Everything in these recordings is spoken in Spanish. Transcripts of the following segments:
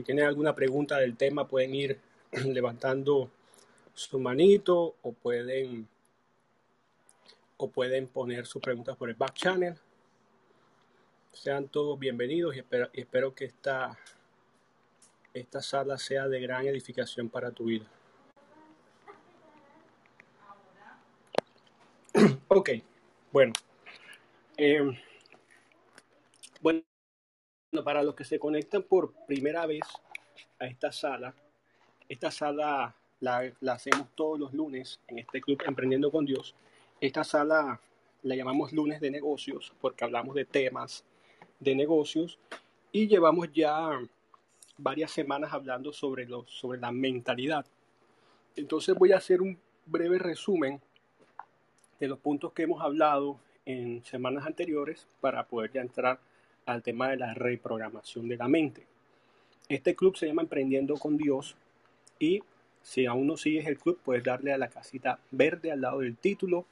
Si tienen alguna pregunta del tema, pueden ir levantando su manito o pueden o pueden poner sus preguntas por el back channel. Sean todos bienvenidos y espero, y espero que esta, esta sala sea de gran edificación para tu vida. ok, bueno. Bueno, para los que se conectan por primera vez a esta sala, esta sala la, la hacemos todos los lunes en este club Emprendiendo con Dios. Esta sala la llamamos lunes de negocios porque hablamos de temas de negocios y llevamos ya varias semanas hablando sobre, lo, sobre la mentalidad. Entonces voy a hacer un breve resumen de los puntos que hemos hablado en semanas anteriores para poder ya entrar al tema de la reprogramación de la mente. Este club se llama Emprendiendo con Dios y si aún no sigues el club puedes darle a la casita verde al lado del título.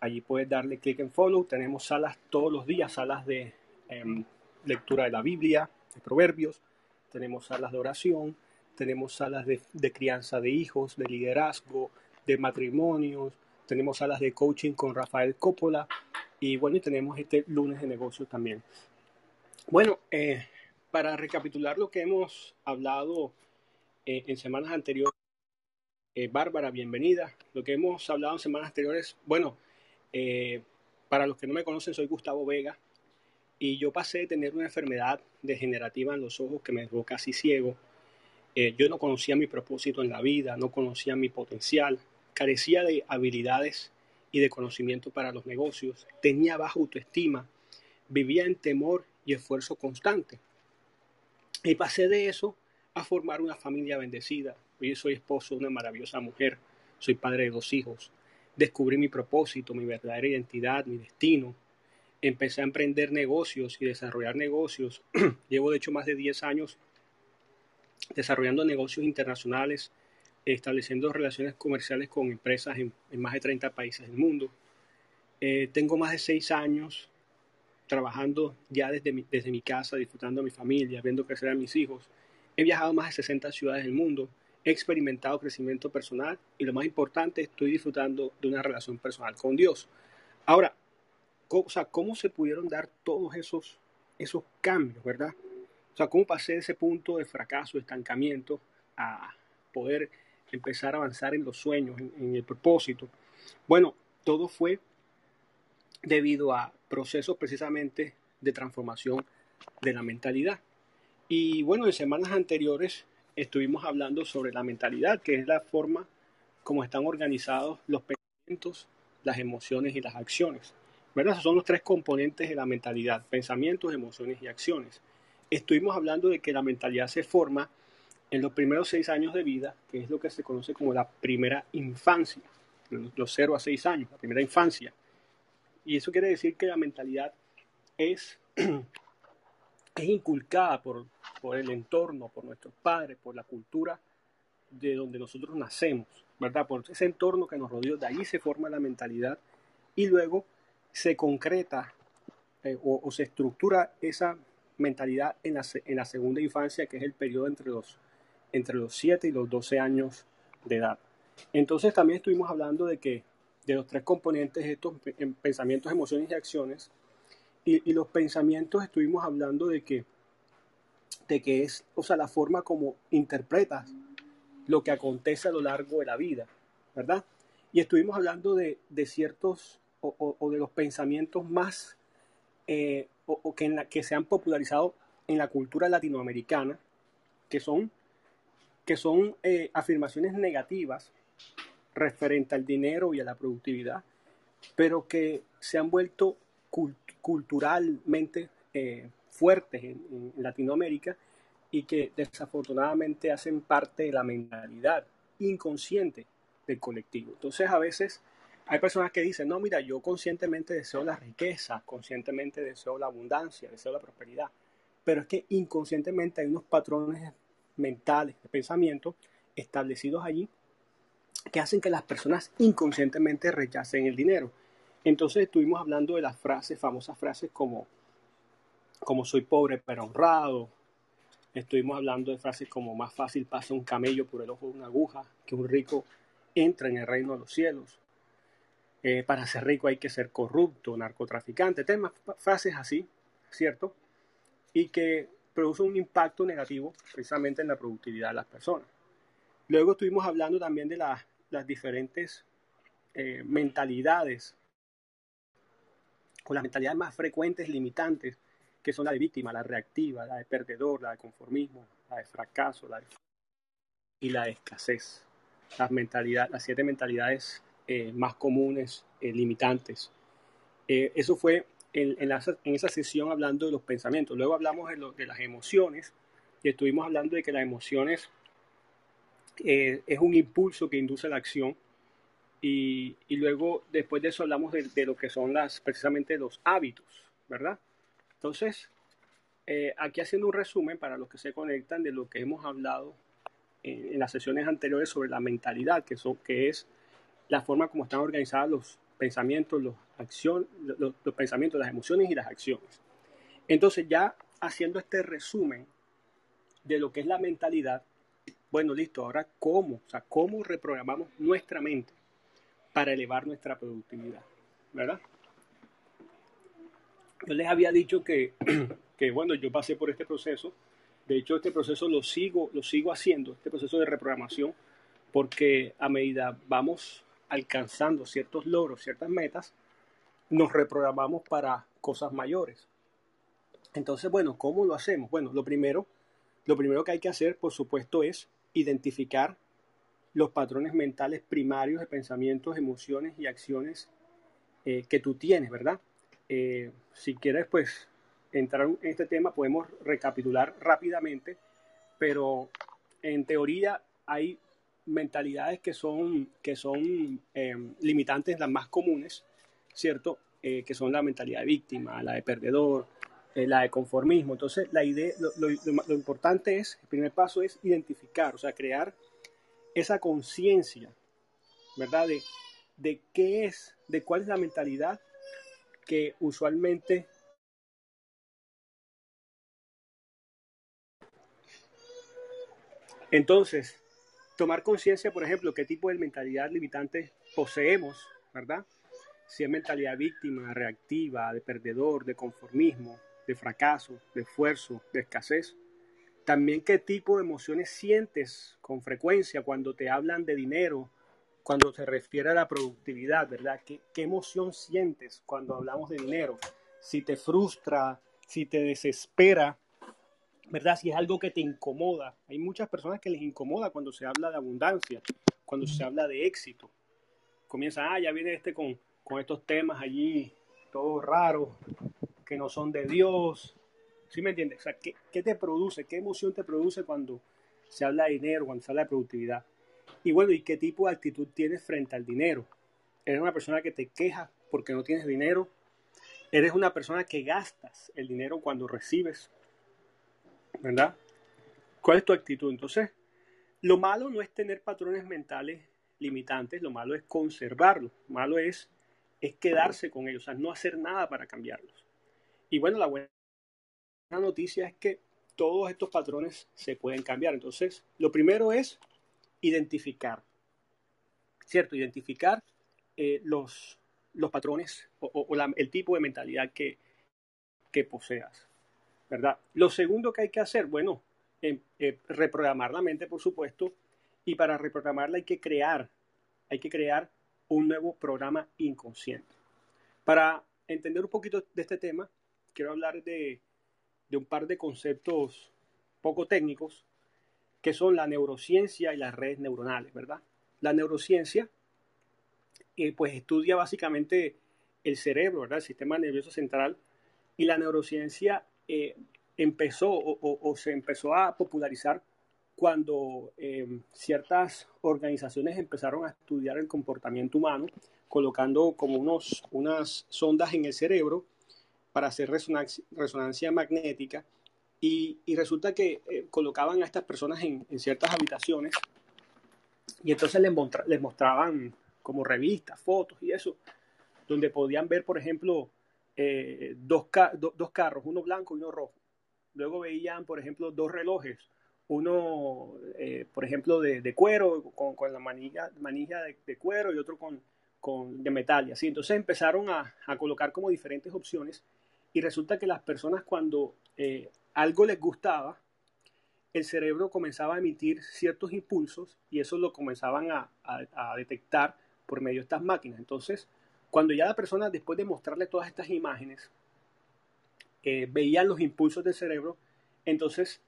Allí puedes darle clic en follow. Tenemos salas todos los días, salas de em, lectura de la Biblia, de proverbios. Tenemos salas de oración. Tenemos salas de, de crianza de hijos, de liderazgo, de matrimonios. Tenemos salas de coaching con Rafael Coppola. Y bueno, y tenemos este lunes de negocios también. Bueno, eh, para recapitular lo que hemos hablado eh, en semanas anteriores, eh, Bárbara, bienvenida. Lo que hemos hablado en semanas anteriores, bueno, para los que no me conocen, soy Gustavo Vega y yo pasé de tener una enfermedad degenerativa en los ojos que me dejó casi ciego. yo no conocía mi propósito en la vida, no conocía mi potencial, carecía de habilidades y de conocimiento para los negocios, tenía baja autoestima, vivía en temor y esfuerzo constante. Y pasé de eso a formar una familia bendecida. Hoy soy esposo de una maravillosa mujer, soy padre de dos hijos. Descubrí mi propósito, mi verdadera identidad, mi destino. Empecé a emprender negocios y desarrollar negocios. Llevo de hecho más de 10 años desarrollando negocios internacionales, estableciendo relaciones comerciales con empresas en, más de 30 países del mundo. Eh, tengo más de 6 años trabajando ya desde mi, desde mi casa, disfrutando de mi familia, viendo crecer a mis hijos. He viajado a más de 60 ciudades del mundo, he experimentado crecimiento personal y lo más importante, estoy disfrutando de una relación personal con Dios. Ahora, ¿cómo, o sea, ¿cómo se pudieron dar todos esos, esos cambios, verdad? O sea, ¿cómo pasé de ese punto de fracaso, de estancamiento, a poder empezar a avanzar en los sueños, en el propósito? Bueno, todo fue debido a procesos precisamente de transformación de la mentalidad. Y bueno, en semanas anteriores estuvimos hablando sobre la mentalidad, que es la forma como están organizados los pensamientos, las emociones y las acciones. ¿Verdad? Esos son los tres componentes de la mentalidad, pensamientos, emociones y acciones. Estuvimos hablando de que la mentalidad se forma en los primeros seis años de vida, que es lo que se conoce como la primera infancia, los cero a seis años, la primera infancia. Y eso quiere decir que la mentalidad es, es inculcada por, por el entorno, por nuestros padres, por la cultura de donde nosotros nacemos, ¿verdad? Por ese entorno que nos rodeó, de ahí se forma la mentalidad y luego se concreta eh, o, se estructura esa mentalidad en la, en la, segunda infancia, que es el periodo entre los, entre los 7 y los 12 años de edad. Entonces también estuvimos hablando de que de los tres componentes, estos pensamientos, emociones y acciones. Y, los pensamientos estuvimos hablando de que, de que es, o sea, la forma como interpretas lo que acontece a lo largo de la vida, ¿verdad? Y estuvimos hablando de, de ciertos o, de los pensamientos más eh, o, que, en la, que se han popularizado en la cultura latinoamericana, que son, que son eh, afirmaciones negativas referente al dinero y a la productividad, pero que se han vuelto culturalmente eh, fuertes en, Latinoamérica y que desafortunadamente hacen parte de la mentalidad inconsciente del colectivo. Entonces a veces hay personas que dicen, no, mira, yo conscientemente deseo la riqueza, conscientemente deseo la abundancia, deseo la prosperidad, pero es que inconscientemente hay unos patrones mentales de pensamiento establecidos allí que hacen que las personas inconscientemente rechacen el dinero. Entonces estuvimos hablando de las frases, famosas frases como, como soy pobre pero honrado, Estuvimos hablando de frases como más fácil pasa un camello por el ojo de una aguja que un rico entra en el reino de los cielos. Eh, para ser rico hay que ser corrupto, narcotraficante, temas, frases así, ¿cierto? Y que producen un impacto negativo precisamente en la productividad de las personas. Luego estuvimos hablando también de las, diferentes eh, mentalidades o las mentalidades más frecuentes limitantes que son la de víctima, la reactiva, la de perdedor, la de conformismo, la de fracaso, la de... y la escasez. Las, mentalidades, las siete mentalidades eh, más comunes, eh, limitantes. Eso fue en, en, esa sesión hablando de los pensamientos. Luego hablamos de, lo, de las emociones y estuvimos hablando de que las emociones es un impulso que induce la acción y, y, luego después de eso hablamos de, de, lo que son las precisamente los hábitos, ¿verdad? Entonces, eh, aquí haciendo un resumen para los que se conectan de lo que hemos hablado en, las sesiones anteriores sobre la mentalidad, que, son, que es la forma como están organizadas los pensamientos, los, acción, los, pensamientos, las emociones y las acciones. Entonces, ya haciendo este resumen de lo que es la mentalidad, bueno, listo, ahora cómo, o sea, cómo reprogramamos nuestra mente para elevar nuestra productividad, ¿verdad? Yo les había dicho que, que, bueno, yo pasé por este proceso. De hecho, este proceso lo sigo, lo sigo haciendo, este proceso de reprogramación, porque a medida vamos alcanzando ciertos logros, ciertas metas, nos reprogramamos para cosas mayores. Entonces, bueno, ¿cómo lo hacemos? Bueno, lo primero, lo primero que hay que hacer, por supuesto, es identificar los patrones mentales primarios de pensamientos, emociones y acciones eh, que tú tienes, ¿verdad? Eh, si quieres, pues, entrar en este tema, podemos recapitular rápidamente, pero en teoría hay mentalidades que son, que son em, limitantes, las más comunes, ¿cierto? Eh, que son la mentalidad de víctima, la de perdedor, eh, la de conformismo. Entonces, la idea, lo, lo, importante es, el primer paso es identificar, o sea, crear esa conciencia, ¿verdad? De, de qué es, de cuál es la mentalidad que usualmente Entonces, tomar conciencia, por ejemplo, qué tipo de mentalidad limitante poseemos, ¿verdad? Si es mentalidad víctima, reactiva, de perdedor, de conformismo, de fracaso, de esfuerzo, de escasez. También qué tipo de emociones sientes con frecuencia cuando te hablan de dinero, cuando se refiere a la productividad, ¿verdad? ¿Qué, ¿Qué, emoción sientes cuando hablamos de dinero? Si te frustra, si te desespera, ¿verdad? Si es algo que te incomoda. Hay muchas personas que les incomoda cuando se habla de abundancia, cuando se habla de éxito. Comienza, ah, ya viene este con, con estos temas allí, todos raros, no son de Dios. ¿Sí me entiendes? O sea, ¿qué, ¿qué te produce? ¿Qué emoción te produce cuando se habla de dinero, cuando se habla de productividad? Y bueno, ¿y qué tipo de actitud tienes frente al dinero? ¿Eres una persona que te queja porque no tienes dinero? ¿Eres una persona que gastas el dinero cuando recibes? ¿Verdad? ¿Cuál es tu actitud? Entonces, lo malo no es tener patrones mentales limitantes, lo malo es conservarlos, lo malo es, es quedarse con ellos, o sea, no hacer nada para cambiarlos. Y bueno, la buena noticia es que todos estos patrones se pueden cambiar. Entonces, lo primero es identificar, ¿cierto? Identificar eh, los, los patrones o, el tipo de mentalidad que, que poseas, ¿verdad? Lo segundo que hay que hacer, bueno, em, eh, reprogramar la mente, por supuesto, y para reprogramarla hay que crear, hay que crear un nuevo programa inconsciente. Para entender un poquito de este tema, quiero hablar de, de un par de conceptos poco técnicos que son la neurociencia y las redes neuronales, ¿verdad? La neurociencia, eh, pues estudia básicamente el cerebro, ¿verdad? El sistema nervioso central, y la neurociencia eh, empezó o, se empezó a popularizar cuando eh, ciertas organizaciones empezaron a estudiar el comportamiento humano, colocando como unos, unas sondas en el cerebro para hacer resonancia, magnética y, resulta que eh, colocaban a estas personas en, ciertas habitaciones y entonces les, mostraban como revistas, fotos y eso, donde podían ver, por ejemplo, eh, dos, carros, uno blanco y uno rojo. luego veían, por ejemplo, dos relojes, uno, eh, por ejemplo, de, cuero, con, la manilla, manilla de, cuero y otro con, con, de metal y así. Entonces empezaron a, colocar como diferentes opciones y resulta que las personas cuando eh, algo les gustaba, el cerebro comenzaba a emitir ciertos impulsos y eso lo comenzaban a, detectar por medio de estas máquinas. Entonces, cuando ya la persona, después de mostrarle todas estas imágenes, eh, veían los impulsos del cerebro, entonces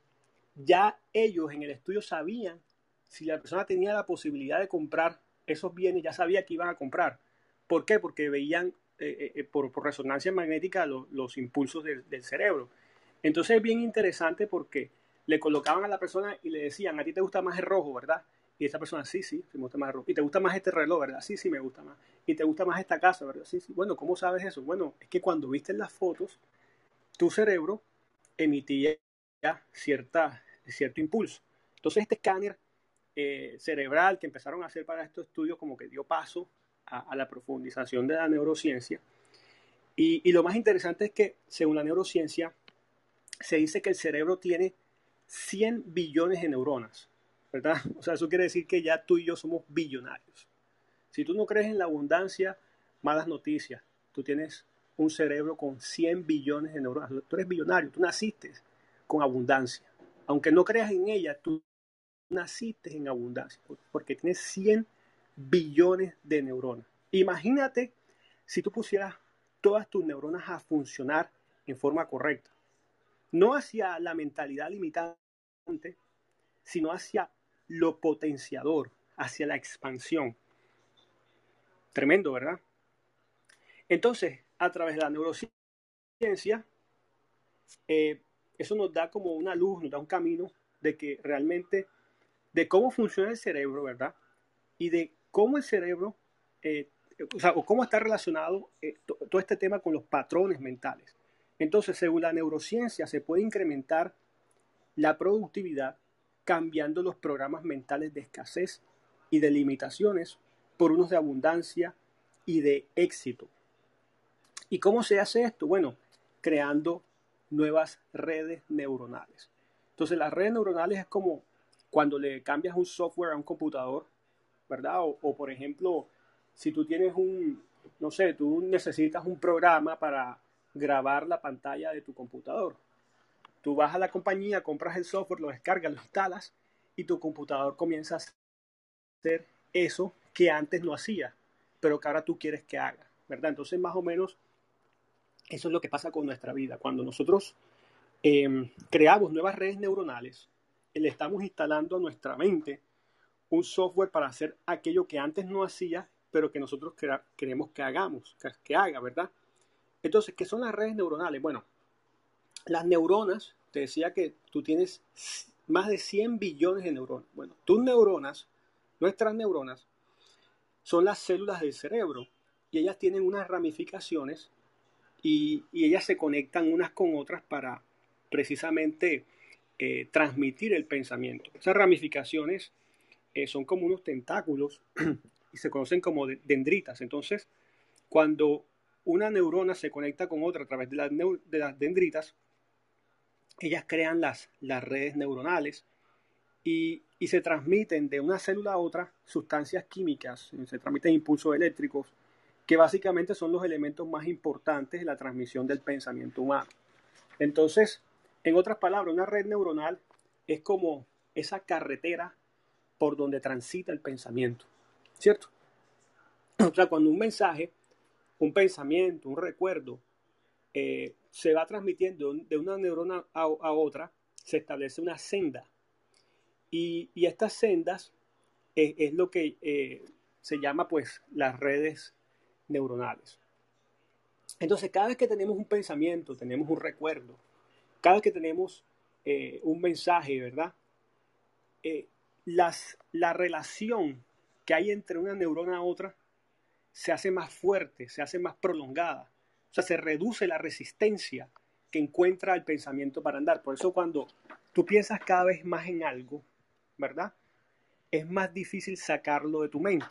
ya ellos en el estudio sabían si la persona tenía la posibilidad de comprar esos bienes, ya sabía que iban a comprar. ¿Por qué? Porque veían eh, eh, por, resonancia magnética los impulsos del, cerebro. Entonces es bien interesante porque le colocaban a la persona y le decían, a ti te gusta más el rojo, ¿verdad? Y esa persona, sí, sí, me gusta más el rojo. Y te gusta más este reloj, ¿verdad? Sí, sí, me gusta más. Y te gusta más esta casa, ¿verdad? Sí, sí. Bueno, ¿cómo sabes eso? Bueno, es que cuando viste las fotos, tu cerebro emitía cierta, cierto impulso. Entonces este escáner eh, cerebral que empezaron a hacer para estos estudios como que dio paso a, la profundización de la neurociencia. Y, lo más interesante es que, según la neurociencia, se dice que el cerebro tiene 100 billones de neuronas, ¿verdad? O sea, eso quiere decir que ya tú y yo somos billonarios. Si tú no crees en la abundancia, malas noticias. Tú tienes un cerebro con 100 billones de neuronas. Tú eres billonario, tú naciste con abundancia. Aunque no creas en ella, tú naciste en abundancia, porque tienes 100 billones de neuronas. Imagínate si tú pusieras todas tus neuronas a funcionar en forma correcta. No hacia la mentalidad limitante, sino hacia lo potenciador, hacia la expansión. Tremendo, ¿verdad? Entonces, a través de la neurociencia, eh, eso nos da como una luz, nos da un camino de que realmente, de cómo funciona el cerebro, ¿verdad? Y de cómo el cerebro, eh, o cómo está relacionado eh, todo este tema con los patrones mentales. Entonces, según la neurociencia, se puede incrementar la productividad cambiando los programas mentales de escasez y de limitaciones por unos de abundancia y de éxito. ¿Y cómo se hace esto? Bueno, creando nuevas redes neuronales. Entonces, las redes neuronales es como cuando le cambias un software a un computador, ¿verdad? O, por ejemplo, si tú tienes un, no sé, tú necesitas un programa para grabar la pantalla de tu computador. Tú vas a la compañía, compras el software, lo descargas, lo instalas y tu computador comienza a hacer eso que antes no hacía, pero que ahora tú quieres que haga, ¿verdad? Entonces, más o menos, eso es lo que pasa con nuestra vida. Cuando nosotros em, creamos nuevas redes neuronales, le estamos instalando a nuestra mente un software para hacer aquello que antes no hacía, pero que nosotros queremos que hagamos, que, haga, ¿verdad? Entonces, ¿qué son las redes neuronales? Bueno, las neuronas, te decía que tú tienes más de 100 billones de neuronas. Bueno, tus neuronas, nuestras neuronas, son las células del cerebro y ellas tienen unas ramificaciones y, ellas se conectan unas con otras para precisamente eh, transmitir el pensamiento. Esas ramificaciones eh, son como unos tentáculos y se conocen como dendritas. Entonces, cuando una neurona se conecta con otra a través de las, de las dendritas, ellas crean las, las redes neuronales y, y, se transmiten de una célula a otra sustancias químicas, se transmiten impulsos eléctricos, que básicamente son los elementos más importantes de la transmisión del pensamiento humano. Entonces, en otras palabras, una red neuronal es como esa carretera por donde transita el pensamiento, ¿cierto? O sea, cuando un mensaje, un pensamiento, un recuerdo, eh, se va transmitiendo de una neurona a, otra, se establece una senda. Y, estas sendas es, lo que eh, se llama pues las redes neuronales. Entonces, cada vez que tenemos un pensamiento, tenemos un recuerdo, cada vez que tenemos eh, un mensaje, ¿verdad? Las, la relación que hay entre una neurona a otra se hace más fuerte, se hace más prolongada. O sea, se reduce la resistencia que encuentra el pensamiento para andar. Por eso cuando tú piensas cada vez más en algo, ¿verdad? Es más difícil sacarlo de tu mente.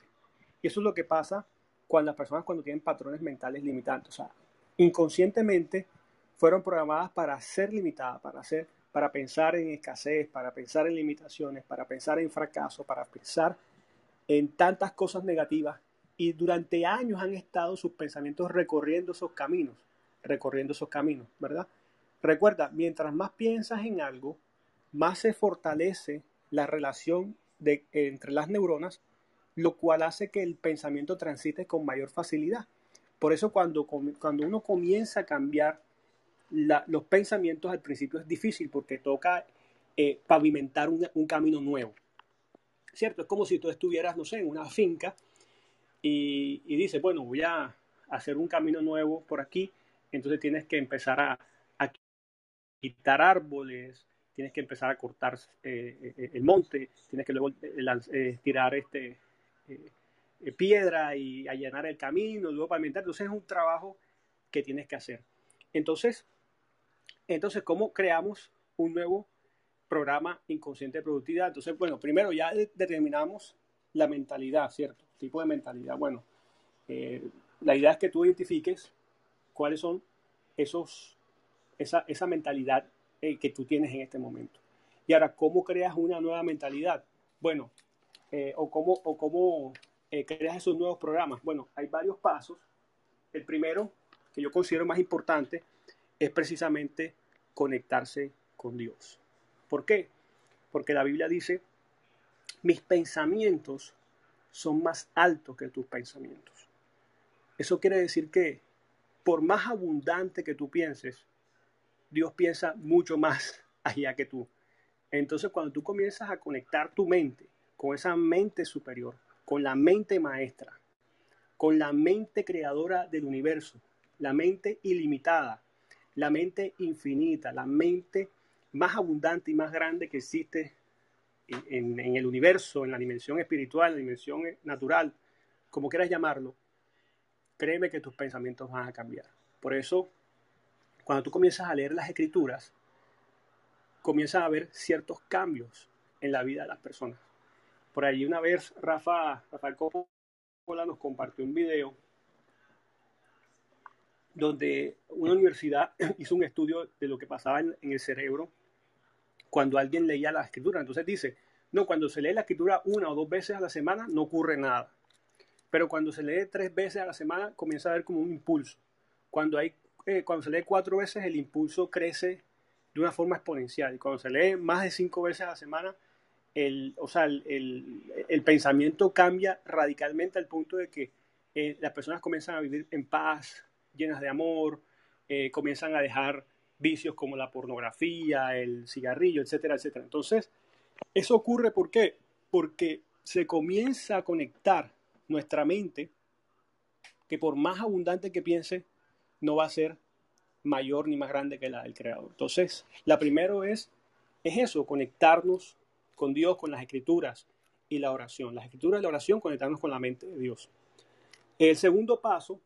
Y eso es lo que pasa cuando las personas cuando tienen patrones mentales limitantes. O sea, inconscientemente fueron programadas para ser limitadas, para ser, para pensar en escasez, para pensar en limitaciones, para pensar en fracaso, para pensar en tantas cosas negativas. Y durante años han estado sus pensamientos recorriendo esos caminos, recorriendo esos caminos, ¿verdad? Recuerda, mientras más piensas en algo, más se fortalece la relación de, entre las neuronas, lo cual hace que el pensamiento transite con mayor facilidad. Por eso cuando, cuando uno comienza a cambiar los pensamientos al principio es difícil porque toca eh, pavimentar un, camino nuevo. ¿Cierto? Es como si tú estuvieras, no sé, en una finca y, y dices, bueno, voy a hacer un camino nuevo por aquí, entonces tienes que empezar a, quitar árboles, tienes que empezar a cortar eh, eh, el monte, tienes que luego tirar este, piedra y allanar el camino, luego pavimentar. Entonces es un trabajo que tienes que hacer. Entonces, entonces, ¿cómo creamos un nuevo programa inconsciente de productividad? Entonces, bueno, primero ya determinamos la mentalidad, ¿cierto? Tipo de mentalidad. Bueno, eh, la idea es que tú identifiques cuáles son esos, esa, esa mentalidad eh, que tú tienes en este momento. Y ahora, ¿cómo creas una nueva mentalidad? Bueno, eh, o cómo, o cómo creas esos nuevos programas. Bueno, hay varios pasos. El primero, que yo considero más importante, es precisamente conectarse con Dios. ¿Por qué? Porque la Biblia dice, mis pensamientos son más altos que tus pensamientos. Eso quiere decir que por más abundante que tú pienses, Dios piensa mucho más allá que tú. Entonces cuando tú comienzas a conectar tu mente con esa mente superior, con la mente maestra, con la mente creadora del universo, la mente ilimitada, la mente infinita, la mente más abundante y más grande que existe en, el universo, en la dimensión espiritual, en la dimensión natural, como quieras llamarlo, créeme que tus pensamientos van a cambiar. Por eso, cuando tú comienzas a leer las escrituras, comienzas a ver ciertos cambios en la vida de las personas. Por ahí una vez Rafa, Rafael Coppola nos compartió un video donde una universidad hizo un estudio de lo que pasaba en, el cerebro cuando alguien leía la escritura. Entonces dice, no, cuando se lee la escritura una o dos veces a la semana no ocurre nada. Pero cuando se lee tres veces a la semana comienza a haber como un impulso. Cuando, hay, eh, cuando se lee cuatro veces el impulso crece de una forma exponencial. Y cuando se lee más de cinco veces a la semana, el, o sea, el, el, pensamiento cambia radicalmente al punto de que eh, las personas comienzan a vivir en paz, llenas de amor, eh, comienzan a dejar vicios como la pornografía, el cigarrillo, etcétera, etcétera. Entonces, eso ocurre ¿por qué? Porque se comienza a conectar nuestra mente, que por más abundante que piense, no va a ser mayor ni más grande que la del Creador. Entonces, la primero es, es eso, conectarnos con Dios, con las escrituras y la oración. Las escrituras y la oración, conectarnos con la mente de Dios. El segundo paso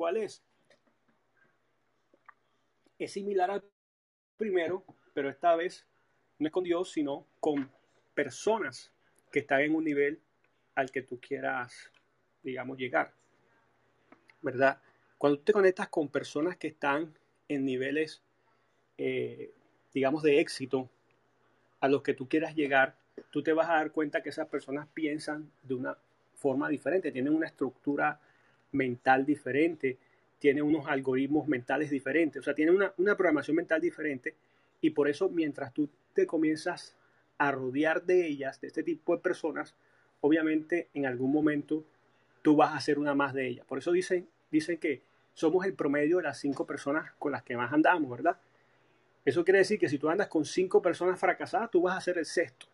¿Cuál es? Es similar al primero, pero esta vez no es con Dios, sino con personas que están en un nivel al que tú quieras, digamos, llegar. ¿Verdad? Cuando tú te conectas con personas que están en niveles, eh, digamos, de éxito a los que tú quieras llegar, tú te vas a dar cuenta que esas personas piensan de una forma diferente, tienen una estructura mental diferente, tiene unos algoritmos mentales diferentes, o sea, tiene una, programación mental diferente y por eso mientras tú te comienzas a rodear de ellas, de este tipo de personas, obviamente en algún momento tú vas a ser una más de ellas. Por eso dicen, dicen que somos el promedio de las cinco personas con las que más andamos, ¿verdad? Eso quiere decir que si tú andas con cinco personas fracasadas, tú vas a ser el sexto.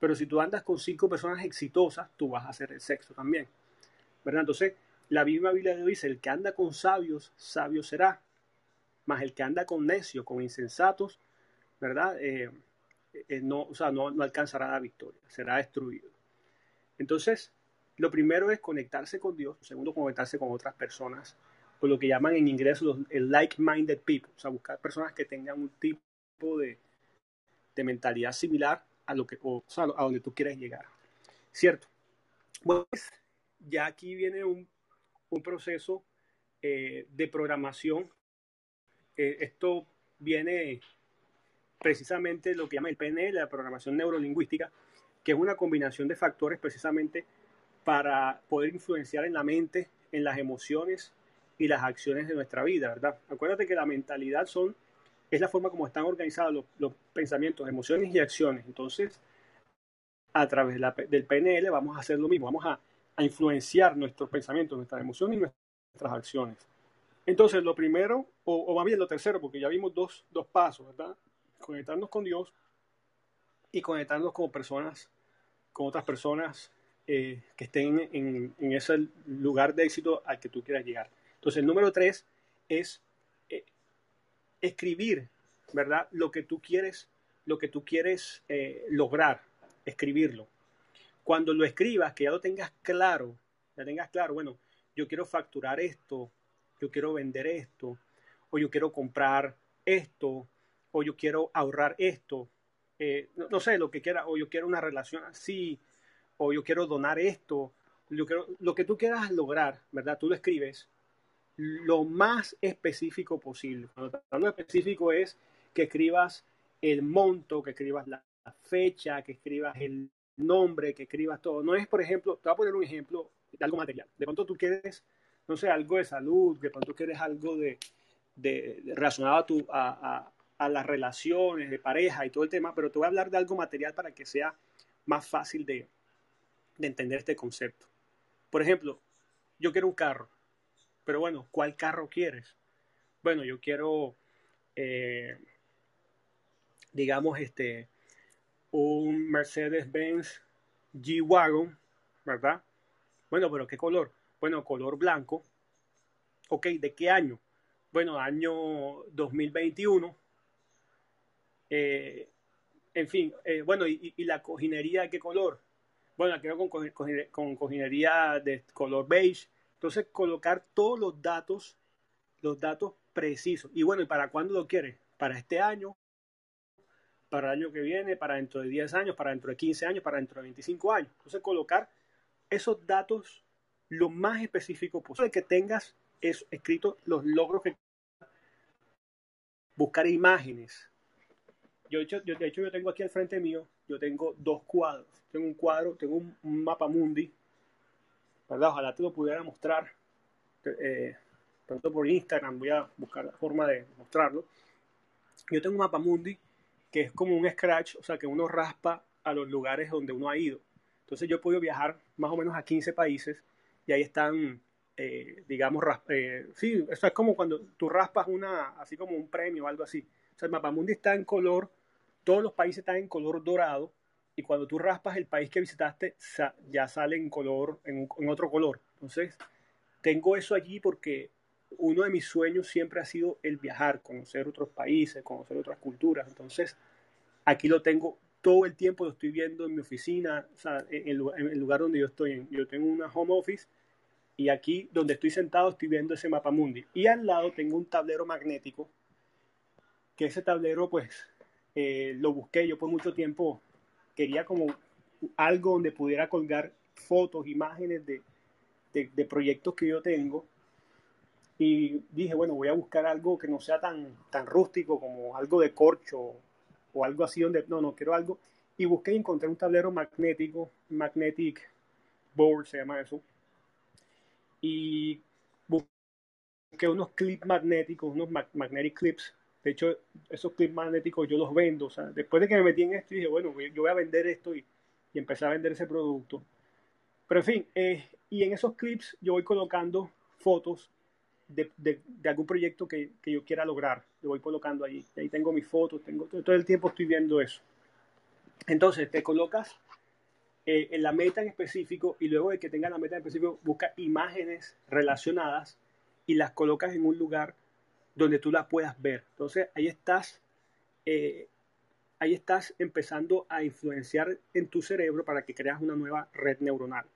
Pero si tú andas con cinco personas exitosas, tú vas a ser el sexto también. ¿Verdad? Entonces, la misma Biblia dice, el que anda con sabios, sabio será, mas el que anda con necios, con insensatos, ¿verdad? Eh, eh, no, o sea, no, alcanzará la victoria, será destruido. Entonces, lo primero es conectarse con Dios, segundo, conectarse con otras personas, por lo que llaman en inglés los like-minded people, o sea, buscar personas que tengan un tipo de, mentalidad similar a lo que, o, a donde tú quieres llegar. ¿Cierto? Pues ya aquí viene un un proceso eh, de programación eh, esto viene precisamente lo que llama el PNL, la programación neurolingüística, que es una combinación de factores precisamente para poder influenciar en la mente, en las emociones y las acciones de nuestra vida, ¿verdad? Acuérdate que la mentalidad son, es la forma como están organizados los, pensamientos, emociones y acciones. Entonces, a través del PNL vamos a hacer lo mismo, vamos a, influenciar nuestros pensamientos, nuestras emociones y nuestras acciones. Entonces, lo primero, o, o más bien lo tercero, porque ya vimos dos, dos pasos, ¿verdad? Conectarnos con Dios y conectarnos como personas, con otras personas eh, que estén en, ese lugar de éxito al que tú quieras llegar. Entonces, el número tres es eh, escribir, ¿verdad? Lo que tú quieres, lo que tú quieres eh, lograr, escribirlo. Cuando lo escribas, que ya lo tengas claro, ya tengas claro, bueno, yo quiero facturar esto, yo quiero vender esto, o yo quiero comprar esto, o yo quiero ahorrar esto, eh, no, sé, lo que quiera, o yo quiero una relación así, o yo quiero donar esto, lo que tú quieras lograr, ¿verdad? Tú lo escribes lo más específico posible. Cuando hablando específico es que escribas el monto, que escribas la fecha, que escribas el nombre, que escribas todo. No es, por ejemplo, te voy a poner un ejemplo de algo material. De pronto tú quieres, no sé, algo de salud, de pronto quieres algo de, de, relacionado a, tu, a, a las relaciones de pareja y todo el tema, pero te voy a hablar de algo material para que sea más fácil de, entender este concepto. Por ejemplo, yo quiero un carro, pero bueno, ¿cuál carro quieres? Bueno, yo quiero, eh, digamos, este, un Mercedes-Benz G-Wagon, ¿verdad? Bueno, pero ¿qué color? Bueno, color blanco. Ok, ¿de qué año? Bueno, año 2021. Eh, en fin, eh, bueno, y, la cojinería de qué color? Bueno, quiero con, con, cojinería de color beige. Entonces, colocar todos los datos, los datos precisos. Y bueno, ¿y para cuándo lo quieres? Para este año, para el año que viene, para dentro de 10 años, para dentro de 15 años, para dentro de 25 años. Entonces, colocar esos datos lo más específico posible, que tengas eso escrito, los logros que buscar imágenes, yo, de hecho, yo tengo aquí al frente mío, yo tengo dos cuadros. Tengo un cuadro, tengo un, mapa mundi, ¿verdad? Ojalá te lo pudiera mostrar. Eh, tanto por Instagram, voy a buscar la forma de mostrarlo. Yo tengo un mapa mundi que es como un scratch, o sea, que uno raspa a los lugares donde uno ha ido. Entonces yo he podido viajar más o menos a 15 países y ahí están, eh, digamos, eh, sí, eso es como cuando tú raspas una, así como un premio o algo así. O sea, el mapa mundi está en color todos los países están en color dorado y cuando tú raspas el país que visitaste ya sale en color, en, otro color. Entonces, tengo eso allí porque uno de mis sueños siempre ha sido el viajar, conocer otros países, conocer otras culturas. Entonces, aquí lo tengo todo el tiempo, lo estoy viendo en mi oficina, en, el, lugar donde yo estoy. Yo tengo una home office y aquí donde estoy sentado estoy viendo ese mapa mundi. Y al lado tengo un tablero magnético, que ese tablero pues eh, lo busqué, yo por mucho tiempo quería como algo donde pudiera colgar fotos, imágenes de, de, proyectos que yo tengo. Y dije, bueno, voy a buscar algo que no sea tan, tan rústico como algo de corcho o algo así donde, no, no, quiero algo. Y busqué y encontré un tablero magnético, magnetic board se llama eso. Y busqué unos clips magnéticos, unos magnetic clips de hecho, esos clips magnéticos yo los vendo. O sea, después de que me metí en esto, dije, bueno, yo voy a vender esto y, y empecé a vender ese producto. Pero en fin, eh, y en esos clips yo voy colocando fotos de, algún proyecto que, que, yo quiera lograr. Lo voy colocando ahí. ahí tengo mis fotos, tengo, todo el tiempo estoy viendo eso. Entonces, te colocas eh, en la meta en específico y luego de que tengas la meta en específico, busca imágenes relacionadas y las colocas en un lugar donde tú la puedas ver. Entonces ahí estás, eh, ahí estás empezando a influenciar en tu cerebro para que creas una nueva red neuronal.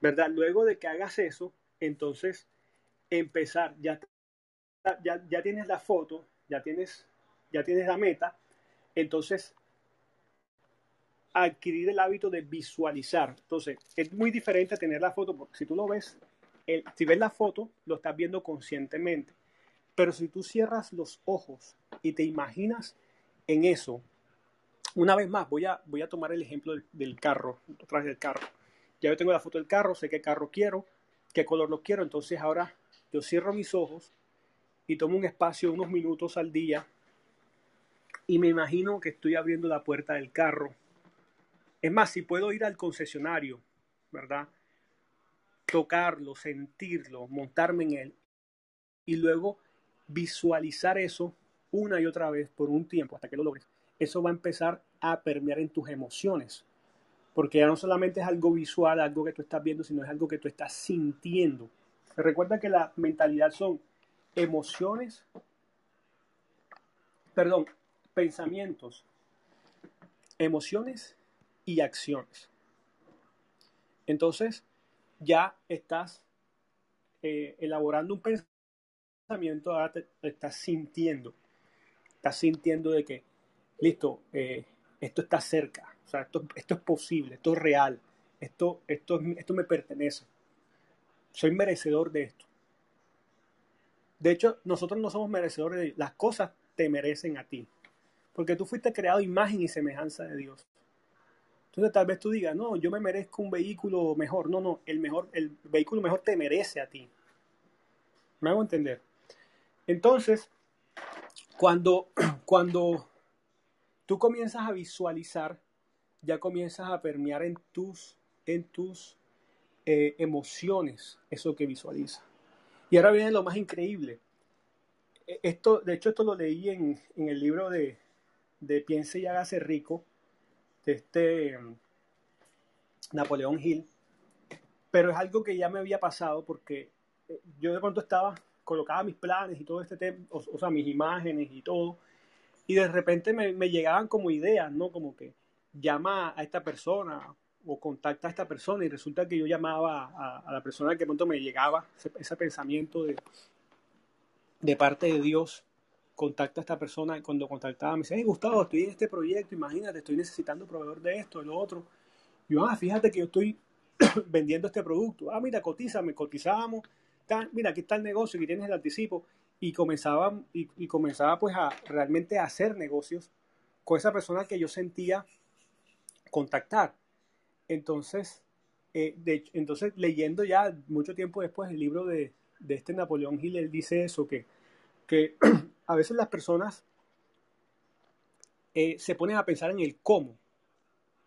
¿Verdad? Luego de que hagas eso, entonces empezar, ya, ya, ya tienes la foto, ya tienes, ya tienes la meta, entonces adquirir el hábito de visualizar. Entonces, es muy diferente tener la foto, porque si tú lo ves, si ves la foto, lo estás viendo conscientemente Pero si tú cierras los ojos y te imaginas en eso, una vez más, voy a, voy a tomar el ejemplo del, carro, otra del carro. Ya yo tengo la foto del carro, sé qué carro quiero, qué color lo quiero, entonces ahora yo cierro mis ojos y tomo un espacio unos minutos al día y me imagino que estoy abriendo la puerta del carro. Es más, si puedo ir al concesionario, ¿verdad? Tocarlo, sentirlo, montarme en él y luego visualizar eso una y otra vez por un tiempo hasta que lo logres. Eso va a empezar a permear en tus emociones. Porque ya no solamente es algo visual, algo que tú estás viendo, sino es algo que tú estás sintiendo. Recuerda que la mentalidad son emociones, perdón, pensamientos, emociones y acciones. Entonces, ya estás eh, elaborando un pensamiento, ahora te, estás sintiendo, estás sintiendo de que, listo, eh, esto está cerca, o sea, esto, esto, es posible, esto es real, esto, esto, esto me pertenece, soy merecedor de esto. De hecho, nosotros no somos merecedores de las cosas te merecen a ti. Porque tú fuiste creado imagen y semejanza de Dios. Entonces tal vez tú digas, no, yo me merezco un vehículo mejor. No, no, el, mejor, el vehículo mejor te merece a ti. ¿Me hago entender? Entonces, cuando, cuando tú comienzas a visualizar, ya comienzas a permear en tus, en tus eh, emociones eso que visualiza. Y ahora viene lo más increíble. E, esto, de hecho, esto lo leí en, en el libro de, de Piense y hágase rico, de este mm, Napoleón Hill, pero es algo que ya me había pasado porque eh, yo de pronto estaba, colocaba mis planes y todo este tema, o, sea, mis imágenes y todo, y de repente me, llegaban como ideas, ¿no? Como que llama a esta persona o contacta a esta persona y resulta que yo llamaba a, la persona que pronto me llegaba ese, pensamiento de, de parte de Dios contacta a esta persona, cuando contactaba me dice, hey Gustavo, estoy en este proyecto, imagínate, estoy necesitando proveedor de esto, de lo otro. Y yo, ah, fíjate que yo estoy vendiendo este producto. Ah, mira, cotízame, cotizábamos, mira, aquí está el negocio, aquí tienes el anticipo. Y comenzaba, y, comenzaba pues a realmente a hacer negocios con esa persona que yo sentía contactar. Entonces, eh, de, entonces leyendo ya mucho tiempo después el libro de, de este Napoleón Hill, él dice eso, que, que a veces las personas eh, se ponen a pensar en el cómo.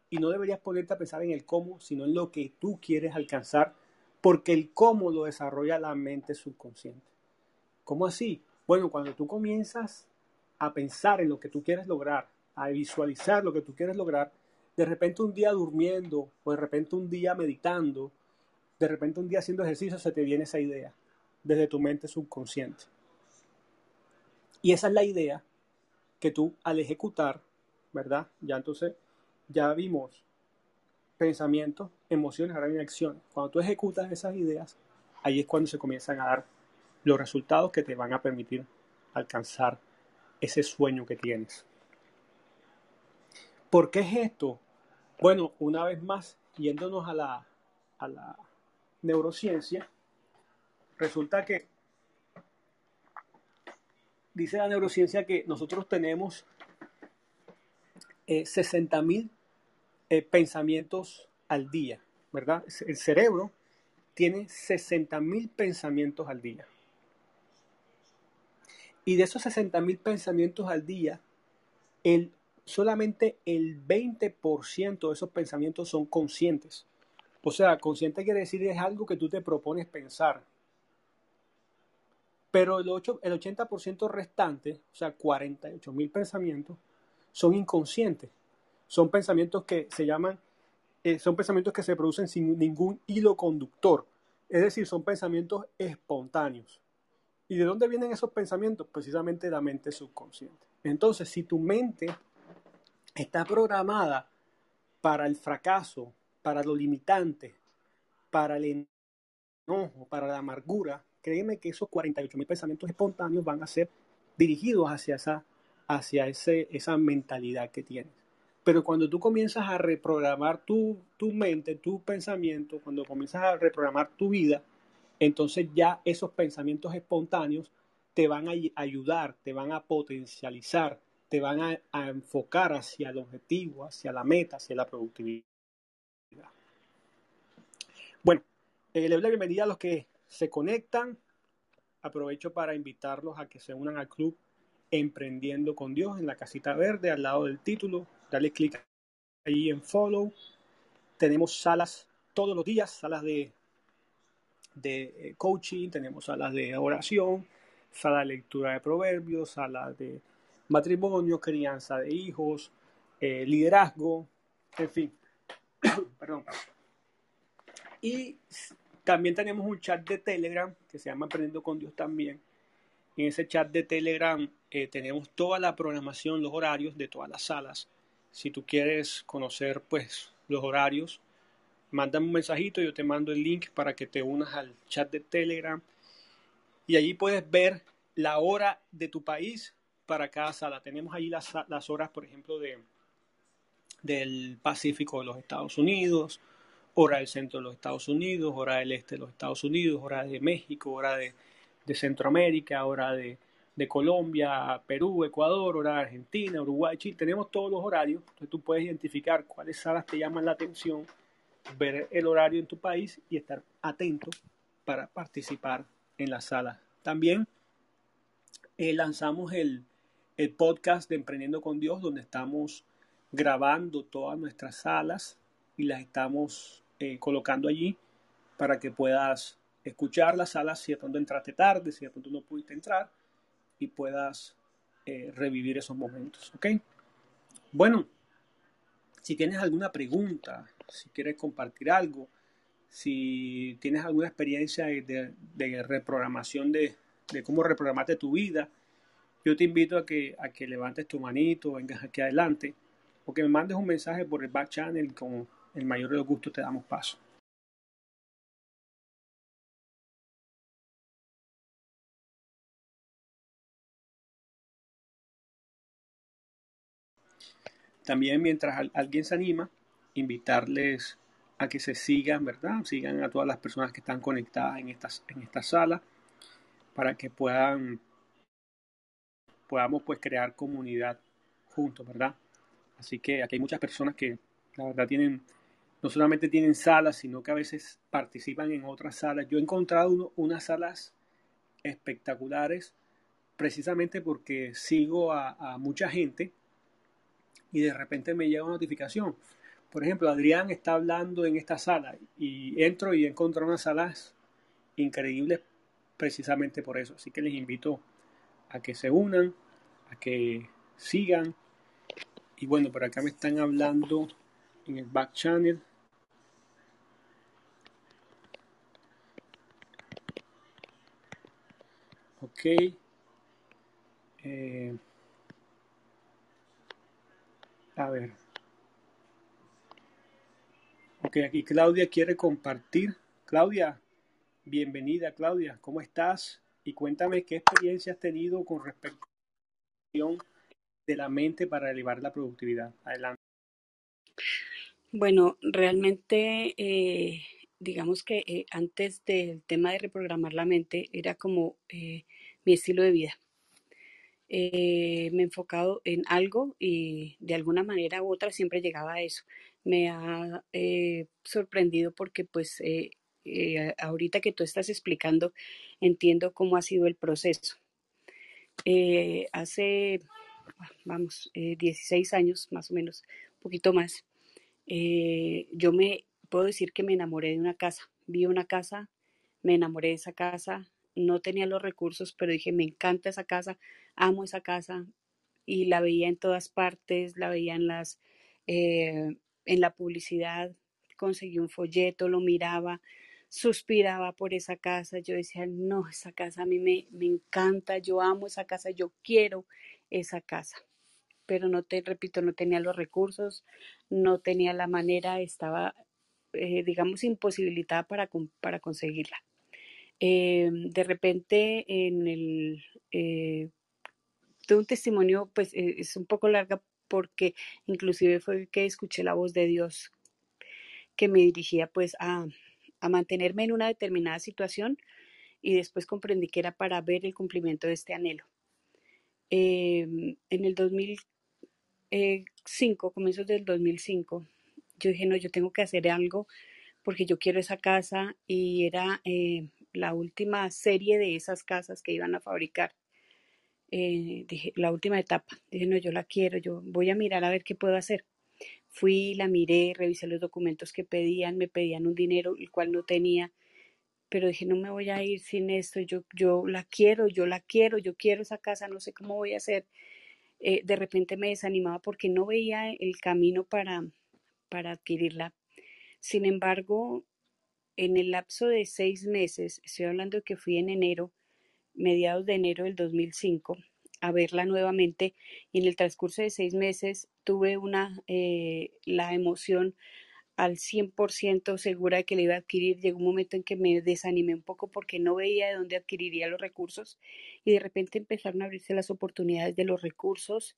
Y no deberías ponerte a pensar en el cómo, sino en lo que tú quieres alcanzar, porque el cómo lo desarrolla la mente subconsciente. ¿Cómo así? Bueno, cuando tú comienzas a pensar en lo que tú quieres lograr, a visualizar lo que tú quieres lograr, de repente un día durmiendo o de repente un día meditando, de repente un día haciendo ejercicio, se te viene esa idea desde tu mente subconsciente. Y esa es la idea que tú al ejecutar, ¿verdad? Ya entonces, ya vimos pensamientos, emociones, ahora viene acciones. Cuando tú ejecutas esas ideas, ahí es cuando se comienzan a dar los resultados que te van a permitir alcanzar ese sueño que tienes. ¿Por qué es esto? Bueno, una vez más, yéndonos a la, a la neurociencia, resulta que dice la neurociencia que nosotros tenemos eh, 60.000 eh, pensamientos al día, ¿verdad? El cerebro tiene 60.000 pensamientos al día. Y de esos 60.000 pensamientos al día, el, solamente el 20% de esos pensamientos son conscientes. O sea, consciente quiere decir es algo que tú te propones pensar. Pero el, 8, el 80% restante, o sea, 48 mil pensamientos, son inconscientes. Son pensamientos que se llaman, eh, son pensamientos que se producen sin ningún hilo conductor. Es decir, son pensamientos espontáneos. ¿Y de dónde vienen esos pensamientos? Precisamente de la mente subconsciente. Entonces, si tu mente está programada para el fracaso, para lo limitante, para el enojo, para la amargura, créeme que esos 48 mil pensamientos espontáneos van a ser dirigidos hacia, esa, hacia ese, esa mentalidad que tienes. Pero cuando tú comienzas a reprogramar tu, tu mente, tu pensamiento, cuando comienzas a reprogramar tu vida, entonces ya esos pensamientos espontáneos te van a ayudar, te van a potencializar, te van a, enfocar hacia el objetivo, hacia la meta, hacia la productividad. Bueno, eh, le doy la bienvenida a los que se conectan. Aprovecho para invitarlos a que se unan al club Emprendiendo con Dios en la casita verde al lado del título. Dale clic ahí en follow. Tenemos salas todos los días, salas de, de eh, coaching, tenemos salas de oración, sala de lectura de proverbios, sala de matrimonio, crianza de hijos, eh, liderazgo, en fin. Perdón. Y también tenemos un chat de Telegram que se llama Aprendiendo con Dios también. En ese chat de Telegram eh, tenemos toda la programación, los horarios de todas las salas. Si tú quieres conocer pues los horarios, mándame un mensajito, yo te mando el link para que te unas al chat de Telegram y allí puedes ver la hora de tu país para cada sala. Tenemos allí las, las horas, por ejemplo, de, del Pacífico de los Estados Unidos, hora del centro de los Estados Unidos, hora del este de los Estados Unidos, hora de México, hora de, Centroamérica, hora de, de, Colombia, Perú, Ecuador, hora de Argentina, Uruguay, Chile. Tenemos todos los horarios, entonces tú puedes identificar cuáles salas te llaman la atención, ver el horario en tu país y estar atento para participar en la sala. También eh, lanzamos el, el podcast de Emprendiendo con Dios, donde estamos grabando todas nuestras salas y las estamos eh, colocando allí para que puedas escuchar las salas si de pronto entraste tarde, si de pronto no pudiste entrar y puedas eh, revivir esos momentos. ¿Ok? Bueno, si tienes alguna pregunta, si quieres compartir algo, si tienes alguna experiencia de, de reprogramación de, de cómo reprogramarte tu vida, yo te invito a que, a que levantes tu manito, vengas aquí adelante, o que me mandes un mensaje por el back channel con el mayor de los gustos te damos paso. También mientras alguien se anima, invitarles a que se sigan, ¿verdad? Sigan a todas las personas que están conectadas en, en esta sala para que puedan podamos pues crear comunidad juntos, ¿verdad? Así que aquí hay muchas personas que la verdad tienen, no solamente tienen salas, sino que a veces participan en otras salas. Yo he encontrado unas salas espectaculares precisamente porque sigo a, mucha gente y de repente me llega una notificación. Por ejemplo, Adrián está hablando en esta sala y entro y encuentro unas salas increíbles precisamente por eso. Así que les invito que se unan, a que sigan. Y bueno, por acá me están hablando en el back channel. Ok. Eh, a ver. Ok, aquí Claudia quiere compartir. Claudia, Bienvenida, Claudia. ¿Cómo estás? Y cuéntame qué experiencia has tenido con respecto a la de la mente para elevar la productividad. Adelante. Bueno, realmente, eh, digamos que eh, antes del tema de reprogramar la mente era como eh, mi estilo de vida. me he enfocado en algo y de alguna manera u otra siempre llegaba a eso. Me ha sorprendido porque pues eh, ahorita que tú estás explicando, entiendo cómo ha sido el proceso. Eh, hace, vamos, 16 eh, años más o menos, un poquito más, yo me puedo decir que me enamoré de una casa. Vi una casa, me enamoré de esa casa, no tenía los recursos, pero dije, me encanta esa casa, amo esa casa y la veía en todas partes, la veía en las, en la publicidad, conseguí un folleto, lo miraba, suspiraba por esa casa, yo decía, no, esa casa a mí me, me encanta, yo amo esa casa, yo quiero esa casa. Pero no te repito, no tenía los recursos, no tenía la manera, estaba, eh, digamos, imposibilitada para, para conseguirla. Eh, de repente, en el, eh, de un testimonio, pues es un poco larga porque inclusive fue que escuché la voz de Dios que me dirigía pues a, a mantenerme en una determinada situación y después comprendí que era para ver el cumplimiento de este anhelo. Em, en el 2005, comienzos del 2005, yo dije, no, yo tengo que hacer algo porque yo quiero esa casa y era eh, la última serie de esas casas que iban a fabricar. Eh, dije, la última etapa. Dije, no, yo la quiero, yo voy a mirar a ver qué puedo hacer. Fui, la miré, revisé los documentos que pedían, me pedían un dinero el cual no tenía, pero dije, no me voy a ir sin esto, yo, yo la quiero, yo la quiero, yo quiero esa casa, no sé cómo voy a hacer. Eh, de repente me desanimaba porque no veía el camino para, para adquirirla. Sin embargo, en el lapso de seis meses, estoy hablando de que fui en enero, mediados de enero del 2005, a verla nuevamente y en el transcurso de seis meses tuve una, eh, la emoción al 100% segura de que le iba a adquirir. Llegó un momento en que me desanimé un poco porque no veía de dónde adquiriría los recursos y de repente empezaron a abrirse las oportunidades de los recursos,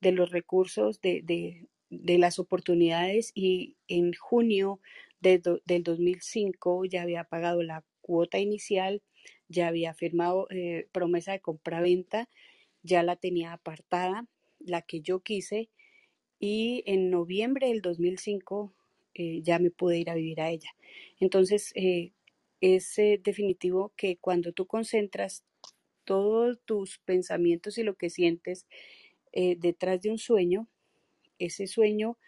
de los recursos, de, de, de las oportunidades y en junio de del 2005 ya había pagado la cuota inicial, ya había firmado eh, promesa de compra-venta ya la tenía apartada, la que yo quise, y en noviembre del 2005 eh, ya me pude ir a vivir a ella. Entonces, eh, es eh, definitivo que cuando tú concentras todos tus pensamientos y lo que sientes detrás de un sueño, ese sueño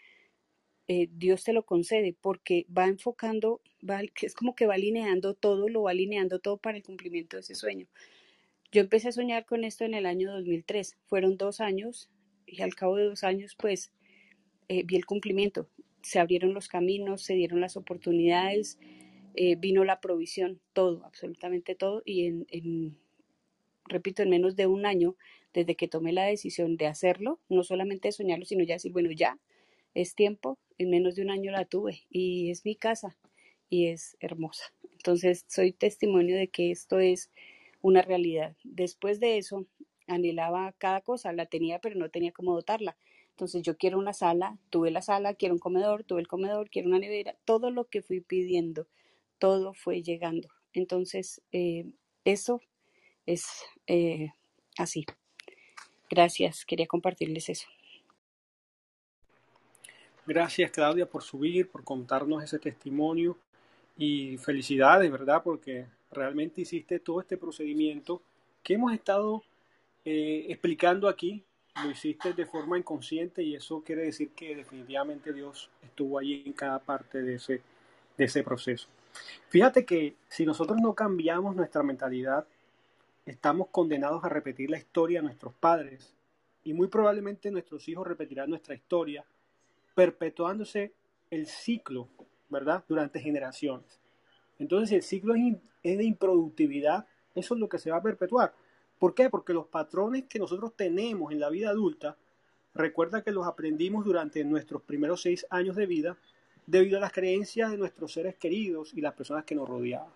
Dios te lo concede porque va enfocando, va, es como que va alineando todo, lo va alineando todo para el cumplimiento de ese sueño. Yo empecé a soñar con esto en el año 2003. Fueron dos años y al cabo de dos años pues eh, vi el cumplimiento. Se abrieron los caminos, se dieron las oportunidades, eh, vino la provisión, todo, absolutamente todo. Y en, repito, en menos de un año, desde que tomé la decisión de hacerlo, no solamente de soñarlo, sino ya decir, bueno, ya es tiempo, en menos de un año la tuve y es mi casa y es hermosa. Entonces, soy testimonio de que esto es una realidad. Después de eso, anhelaba cada cosa, la tenía, pero no tenía cómo dotarla. Entonces yo quiero una sala, tuve la sala, quiero un comedor, tuve el comedor, quiero una nevera, todo lo que fui pidiendo, todo fue llegando. Entonces, eh, eso es eh, así. Gracias, quería compartirles eso. Gracias Claudia por subir, por contarnos ese testimonio y felicidades, ¿verdad? Porque realmente hiciste todo este procedimiento que hemos estado eh, explicando aquí, lo hiciste de forma inconsciente y eso quiere decir que definitivamente Dios estuvo allí en cada parte de ese, de ese proceso. Fíjate que si nosotros no cambiamos nuestra mentalidad, estamos condenados a repetir la historia de nuestros padres y muy probablemente nuestros hijos repetirán nuestra historia, perpetuándose el ciclo, ¿verdad? Durante generaciones. Entonces, el ciclo es, de improductividad, eso es lo que se va a perpetuar. ¿Por qué? Porque los patrones que nosotros tenemos en la vida adulta, recuerda que los aprendimos durante nuestros primeros seis años de vida debido a las creencias de nuestros seres queridos y las personas que nos rodeaban.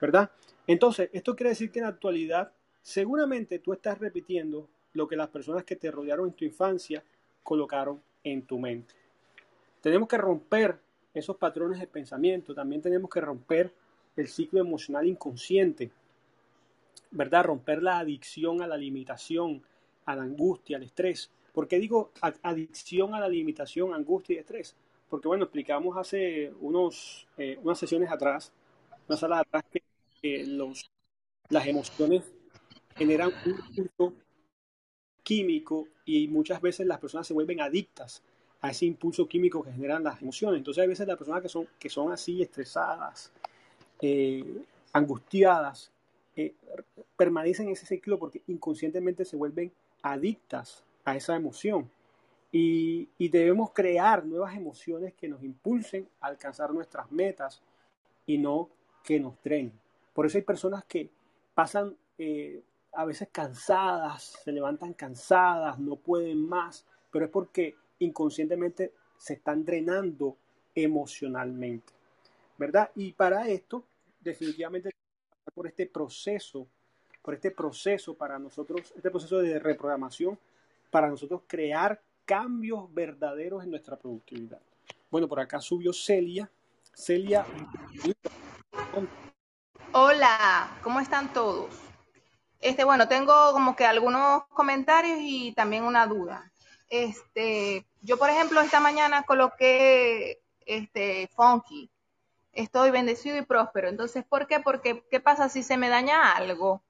¿Verdad? Entonces, esto quiere decir que en la actualidad seguramente tú estás repitiendo lo que las personas que te rodearon en tu infancia colocaron en tu mente. Tenemos que romper esos patrones de pensamiento. También tenemos que romper el ciclo emocional inconsciente, ¿verdad? Romper la adicción a la limitación, a la angustia, al estrés. ¿Por qué digo adicción a la limitación, angustia y estrés? Porque, bueno, explicamos hace unos, eh, unas sesiones atrás, unas salas atrás, que los, las emociones generan un impulso químico y muchas veces las personas se vuelven adictas a ese impulso químico que generan las emociones. Entonces hay veces las personas que son, que son así estresadas, eh, angustiadas, eh, permanecen en ese ciclo porque inconscientemente se vuelven adictas a esa emoción. Y, y, debemos crear nuevas emociones que nos impulsen a alcanzar nuestras metas y no que nos drenen. Por eso hay personas que pasan eh, a veces cansadas, se levantan cansadas, no pueden más, pero es porque inconscientemente se están drenando emocionalmente, ¿verdad? Y para esto, definitivamente, por este proceso, por este proceso para nosotros, este proceso de reprogramación, para nosotros crear cambios verdaderos en nuestra productividad. Bueno, por acá subió Celia. Celia, Hola, ¿cómo están todos? Este, bueno, tengo como que algunos comentarios y también una duda. Este, yo por ejemplo esta mañana coloqué este funky. Estoy bendecido y próspero. Entonces, ¿por qué? Porque ¿qué pasa si se me daña algo?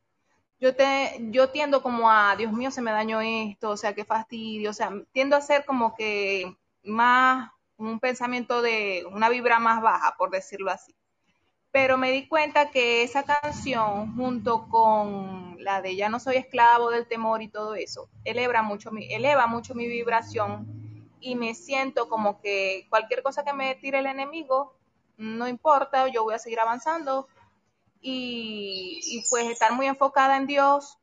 Yo te yo tiendo como a, Dios mío, se me dañó esto, o sea, qué fastidio, o sea, tiendo a ser como que más un pensamiento de una vibra más baja, por decirlo así pero me di cuenta que esa canción, junto con la de Ya no soy esclavo del temor y todo eso, eleva mucho mi, eleva mucho mi vibración y me siento como que cualquier cosa que me tire el enemigo, no importa, yo voy a seguir avanzando y, y pues estar muy enfocada en Dios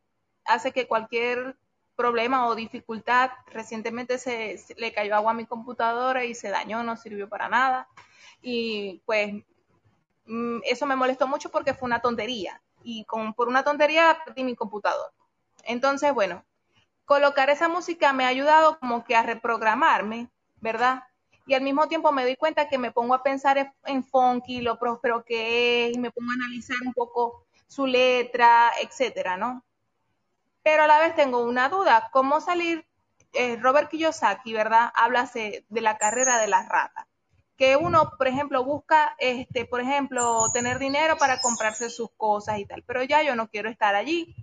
hace que cualquier problema o dificultad, recientemente se, se, le cayó agua a mi computadora y se dañó, no sirvió para nada. Y pues eso me molestó mucho porque fue una tontería y con, por una tontería perdí mi computador. Entonces, bueno, colocar esa música me ha ayudado como que a reprogramarme, ¿verdad? Y al mismo tiempo me doy cuenta que me pongo a pensar en funky, lo próspero que es, y me pongo a analizar un poco su letra, etcétera, ¿no? Pero a la vez tengo una duda, ¿cómo salir? Eh, Robert Kiyosaki, ¿verdad? Habla de la carrera de las ratas que uno, por ejemplo, busca, este, por ejemplo, tener dinero para comprarse sus cosas y tal, pero ya yo no quiero estar allí.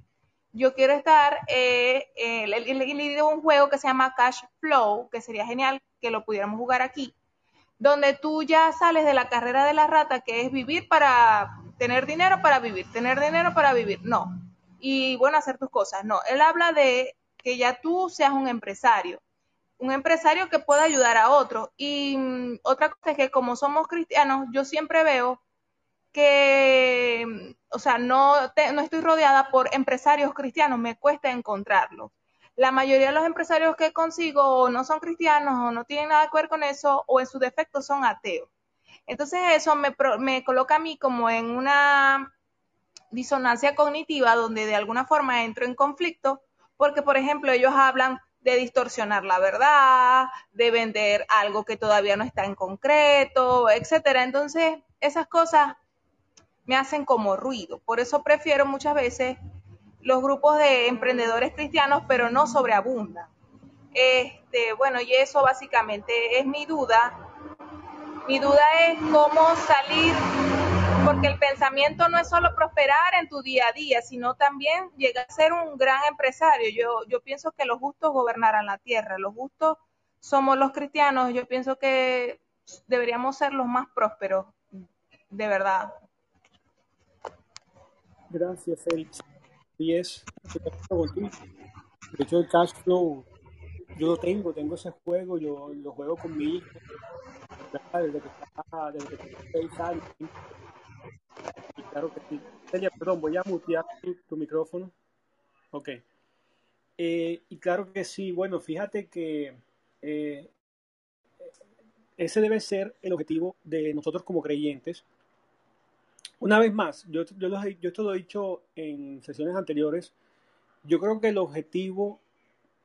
Yo quiero estar, eh, eh, le, un juego que se llama Cash Flow, que sería genial que lo pudiéramos jugar aquí, donde tú ya sales de la carrera de la rata, que es vivir para tener dinero para vivir, tener dinero para vivir, no. Y bueno, hacer tus cosas, no. Él habla de que ya tú seas un empresario, un empresario que pueda ayudar a otro. Y mm, otra cosa es que como somos cristianos, yo siempre veo que, mm, o sea, no, no estoy rodeada por empresarios cristianos, me cuesta encontrarlos. La mayoría de los empresarios que consigo no son cristianos o no tienen nada que ver con eso o en su defecto son ateos. Entonces eso me, me coloca a mí como en una disonancia cognitiva donde de alguna forma entro en conflicto porque, por ejemplo, ellos hablan de distorsionar la verdad, de vender algo que todavía no está en concreto, etcétera. Entonces, esas cosas me hacen como ruido. Por eso prefiero muchas veces los grupos de emprendedores cristianos, pero no sobreabundan. Este, bueno, y eso básicamente es mi duda. Mi duda es cómo salir porque el pensamiento no es solo prosperar en tu día a día, sino también llegar a ser un gran empresario. Yo, yo pienso que los justos gobernarán la tierra, los justos somos los cristianos, yo pienso que deberíamos ser los más prósperos, de verdad. Gracias, Félix. Y es, de hecho el cash flow, yo lo tengo, tengo ese juego, yo lo juego con mi hijo, desde que está, desde que está seis años, claro que sí. Celia, perdón, voy a mutear tu, micrófono. Ok. Eh, y claro que sí, bueno, fíjate que eh, ese debe ser el objetivo de nosotros como creyentes. Una vez más, yo, yo, yo esto lo he dicho en sesiones anteriores, yo creo que el objetivo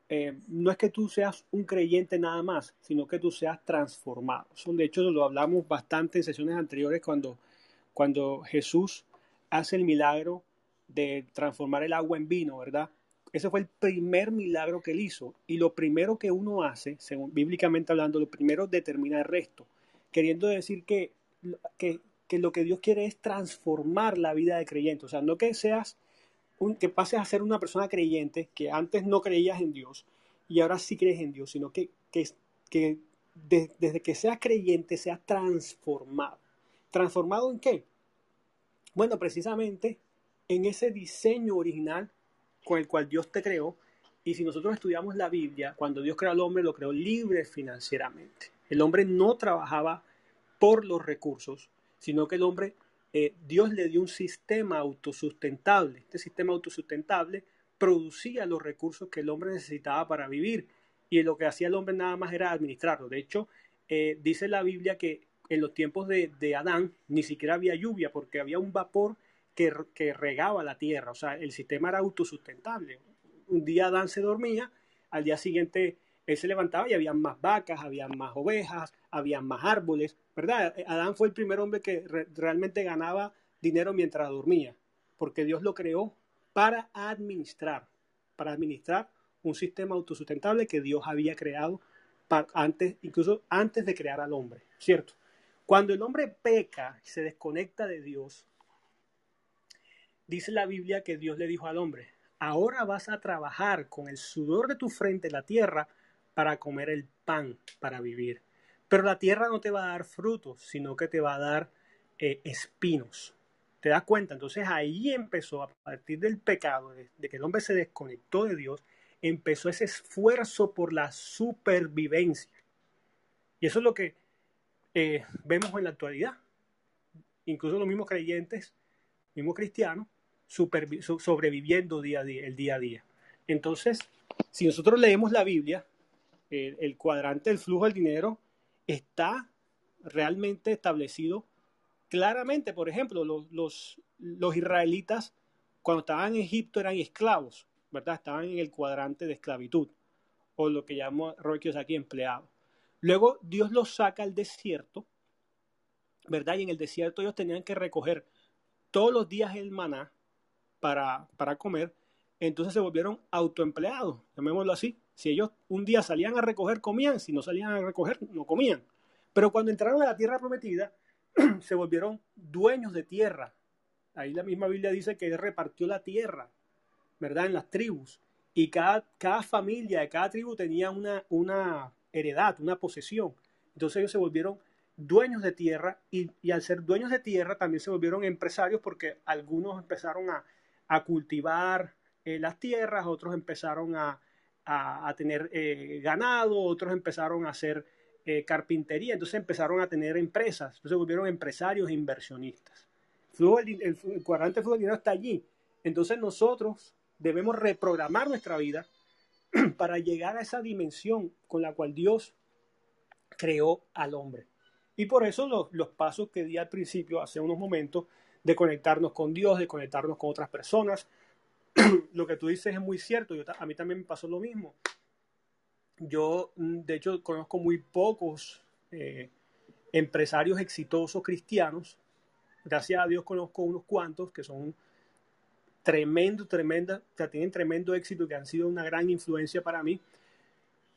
eh, no es que tú seas un creyente nada más, sino que tú seas transformado. De hecho, lo hablamos bastante en sesiones anteriores cuando cuando Jesús hace el milagro de transformar el agua en vino, ¿verdad? Ese fue el primer milagro que él hizo. Y lo primero que uno hace, según bíblicamente hablando, lo primero determina el resto. Queriendo decir que, que, lo que Dios quiere es transformar la vida de creyente. O sea, no que seas, que pases a ser una persona creyente, que antes no creías en Dios y ahora sí crees en Dios, sino que, que, que desde que seas creyente seas transformado. ¿Transformado en qué? Bueno, precisamente en ese diseño original con el cual Dios te creó. Y si nosotros estudiamos la Biblia, cuando Dios creó al hombre, lo creó libre financieramente. El hombre no trabajaba por los recursos, sino que el hombre, eh, Dios le dio un sistema autosustentable. Este sistema autosustentable producía los recursos que el hombre necesitaba para vivir. Y lo que hacía el hombre nada más era administrarlo. De hecho, eh, dice la Biblia que en los tiempos de, Adán ni siquiera había lluvia porque había un vapor que, regaba la tierra, o sea, el sistema era autosustentable. Un día Adán se dormía, al día siguiente él se levantaba y había más vacas, había más ovejas, había más árboles, ¿verdad? Adán fue el primer hombre que realmente ganaba dinero mientras dormía, porque Dios lo creó para administrar, para administrar un sistema autosustentable que Dios había creado antes, incluso antes de crear al hombre, ¿cierto? Cuando el hombre peca y se desconecta de Dios, dice la Biblia que Dios le dijo al hombre, ahora vas a trabajar con el sudor de tu frente la tierra para comer el pan, para vivir. Pero la tierra no te va a dar frutos, sino que te va a dar eh, espinos. ¿Te das cuenta? Entonces ahí empezó, a partir del pecado, de, que el hombre se desconectó de Dios, empezó ese esfuerzo por la supervivencia. Y eso es lo que eh, vemos en la actualidad. Incluso los mismos creyentes, mismos cristianos, sobreviviendo día a día, el día a día. Entonces, si nosotros leemos la Biblia, el cuadrante del flujo del dinero está realmente establecido claramente. Por ejemplo, los, los, los israelitas cuando estaban en Egipto eran esclavos, ¿verdad? Estaban en el cuadrante de esclavitud, o lo que llamamos Roquios aquí empleados. Luego Dios los saca al desierto, ¿verdad? Y en el desierto ellos tenían que recoger todos los días el maná para, para comer, entonces se volvieron autoempleados, llamémoslo así. Si ellos un día salían a recoger, comían, si no salían a recoger, no comían. Pero cuando entraron a la tierra prometida, se volvieron dueños de tierra. Ahí la misma Biblia dice que repartió la tierra, ¿verdad? En las tribus. Y cada, cada familia de cada tribu tenía una, una heredad, una posesión. Entonces ellos se volvieron dueños de tierra y, al ser dueños de tierra también se volvieron empresarios porque algunos empezaron a, cultivar eh, las tierras, otros empezaron a, tener eh, ganado, otros empezaron a hacer eh, carpintería, entonces empezaron a tener empresas, entonces volvieron empresarios e inversionistas. El, el, cuadrante del dinero está allí. Entonces nosotros debemos reprogramar nuestra vida para llegar a esa dimensión con la cual Dios creó al hombre. Y por eso los, los pasos que di al principio, hace unos momentos, de conectarnos con Dios, de conectarnos con otras personas, lo que tú dices es muy cierto. Yo, a mí también me pasó lo mismo. Yo, mm, de hecho, conozco muy pocos eh, empresarios exitosos cristianos. Gracias a Dios conozco unos cuantos que son tremendo, tremenda, o tienen tremendo éxito, que han sido una gran influencia para mí.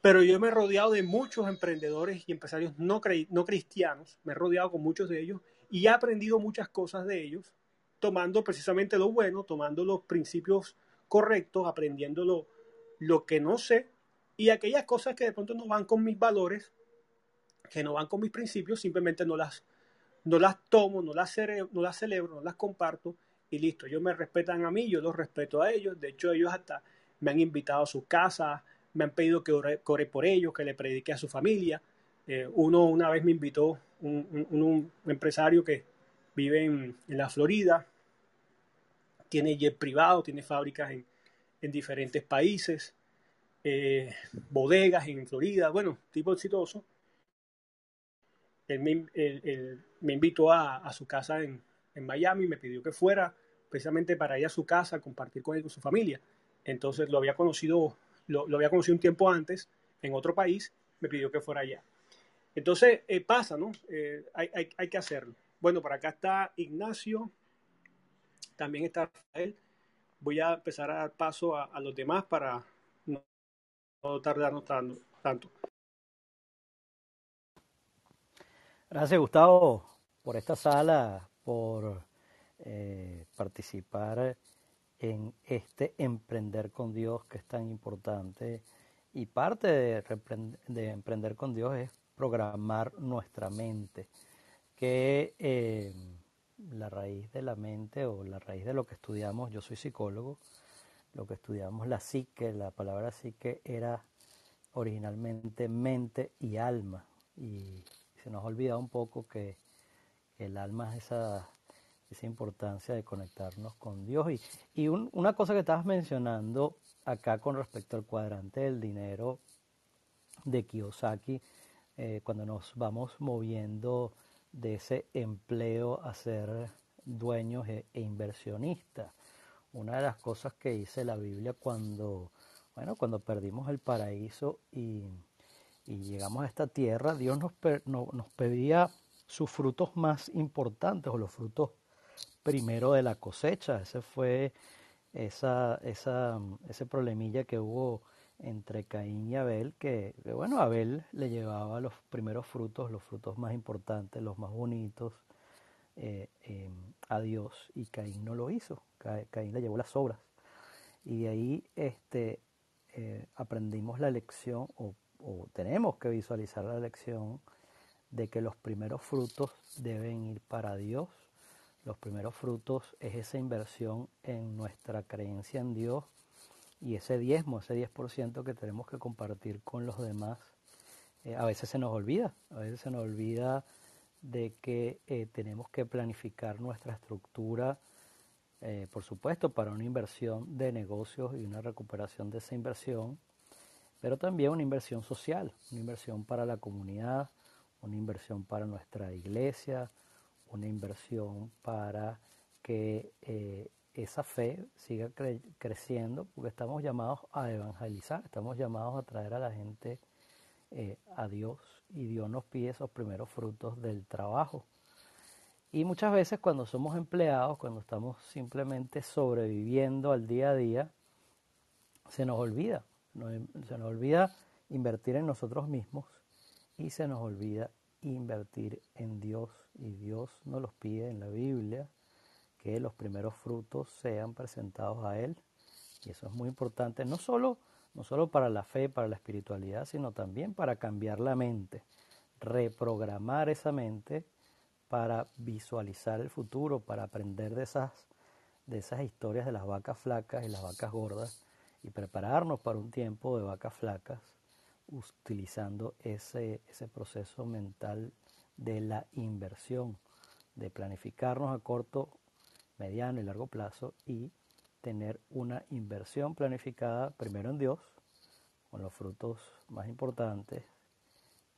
Pero yo me he rodeado de muchos emprendedores y empresarios no, no cristianos, me he rodeado con muchos de ellos y he aprendido muchas cosas de ellos tomando precisamente lo bueno, tomando los principios correctos, aprendiendo lo, que no sé y aquellas cosas que de pronto no van con mis valores, que no van con mis principios, simplemente no las, no las tomo, no las, no las celebro, no las comparto y listo. Ellos me respetan a mí, yo los respeto a ellos. De hecho, ellos hasta me han invitado a su casa, me han pedido que ore, por ellos, que le predique a su familia. Eh, uno una vez me invitó, un, empresario que vive en, la Florida, tiene jet privado, tiene fábricas en, diferentes países, eh, bodegas en Florida, bueno, tipo exitoso. Él me, invitó a, su casa en, en, Miami, me pidió que fuera precisamente para ir a su casa compartir con él con su familia. Entonces lo había conocido, lo, había conocido un tiempo antes en otro país, me pidió que fuera allá. Entonces eh, pasa, ¿no? Eh, hay, hay, hay que hacerlo. Bueno, por acá está Ignacio, también está Rafael. Voy a empezar a dar paso a, los demás para no, tardarnos tanto. Gracias, Gustavo, por esta sala, por eh, participar en este emprender con Dios que es tan importante. Y parte de, de emprender con Dios es programar nuestra mente, que eh, la raíz de la mente o la raíz de lo que estudiamos, yo soy psicólogo, lo que estudiamos la psique, la palabra psique era originalmente mente y alma. Y se nos ha olvidado un poco que el alma es esa, esa importancia de conectarnos con Dios. Y, y una cosa que estabas mencionando acá con respecto al cuadrante del dinero de Kiyosaki, eh, cuando nos vamos moviendo de ese empleo a ser dueños e, e, inversionistas. Una de las cosas que dice la Biblia cuando, bueno, cuando perdimos el paraíso y, llegamos a esta tierra, Dios nos, nos pedía sus frutos más importantes o los frutos primero de la cosecha. Ese fue esa, esa, ese problemilla que hubo entre Caín y Abel, que, bueno, Abel le llevaba los primeros frutos, los frutos más importantes, los más bonitos, eh, em, a Dios, y Caín no lo hizo. Caín le llevó las obras. Y de ahí este, eh, aprendimos la lección, o tenemos que visualizar la lección, de que los primeros frutos deben ir para Dios. Los primeros frutos es esa inversión en nuestra creencia en Dios y ese diezmo, ese 10% que tenemos que compartir con los demás, eh, a veces se nos olvida, a veces se nos olvida de que eh, tenemos que planificar nuestra estructura, eh, por supuesto, para una inversión de negocios y una recuperación de esa inversión, pero también una inversión social, una inversión para la comunidad, una inversión para nuestra iglesia, una inversión para que esa fe siga creciendo, porque estamos llamados a evangelizar, estamos llamados a traer a la gente eh, a Dios y Dios nos pide esos primeros frutos del trabajo. Y muchas veces cuando somos empleados, cuando estamos simplemente sobreviviendo al día a día, se nos olvida, se nos olvida invertir en nosotros mismos y se nos olvida invertir en Dios. Y Dios nos los pide en la Biblia que los primeros frutos sean presentados a Él. Y eso es muy importante, no solo, no solo para la fe, para la espiritualidad, sino también para cambiar la mente, reprogramar esa mente para visualizar el futuro, para aprender de esas, de esas historias de las vacas flacas y las vacas gordas y prepararnos para un tiempo de vacas flacas utilizando ese, ese proceso mental de la inversión, de planificarnos a corto mediano y largo plazo y tener una inversión planificada primero en Dios, con los frutos más importantes,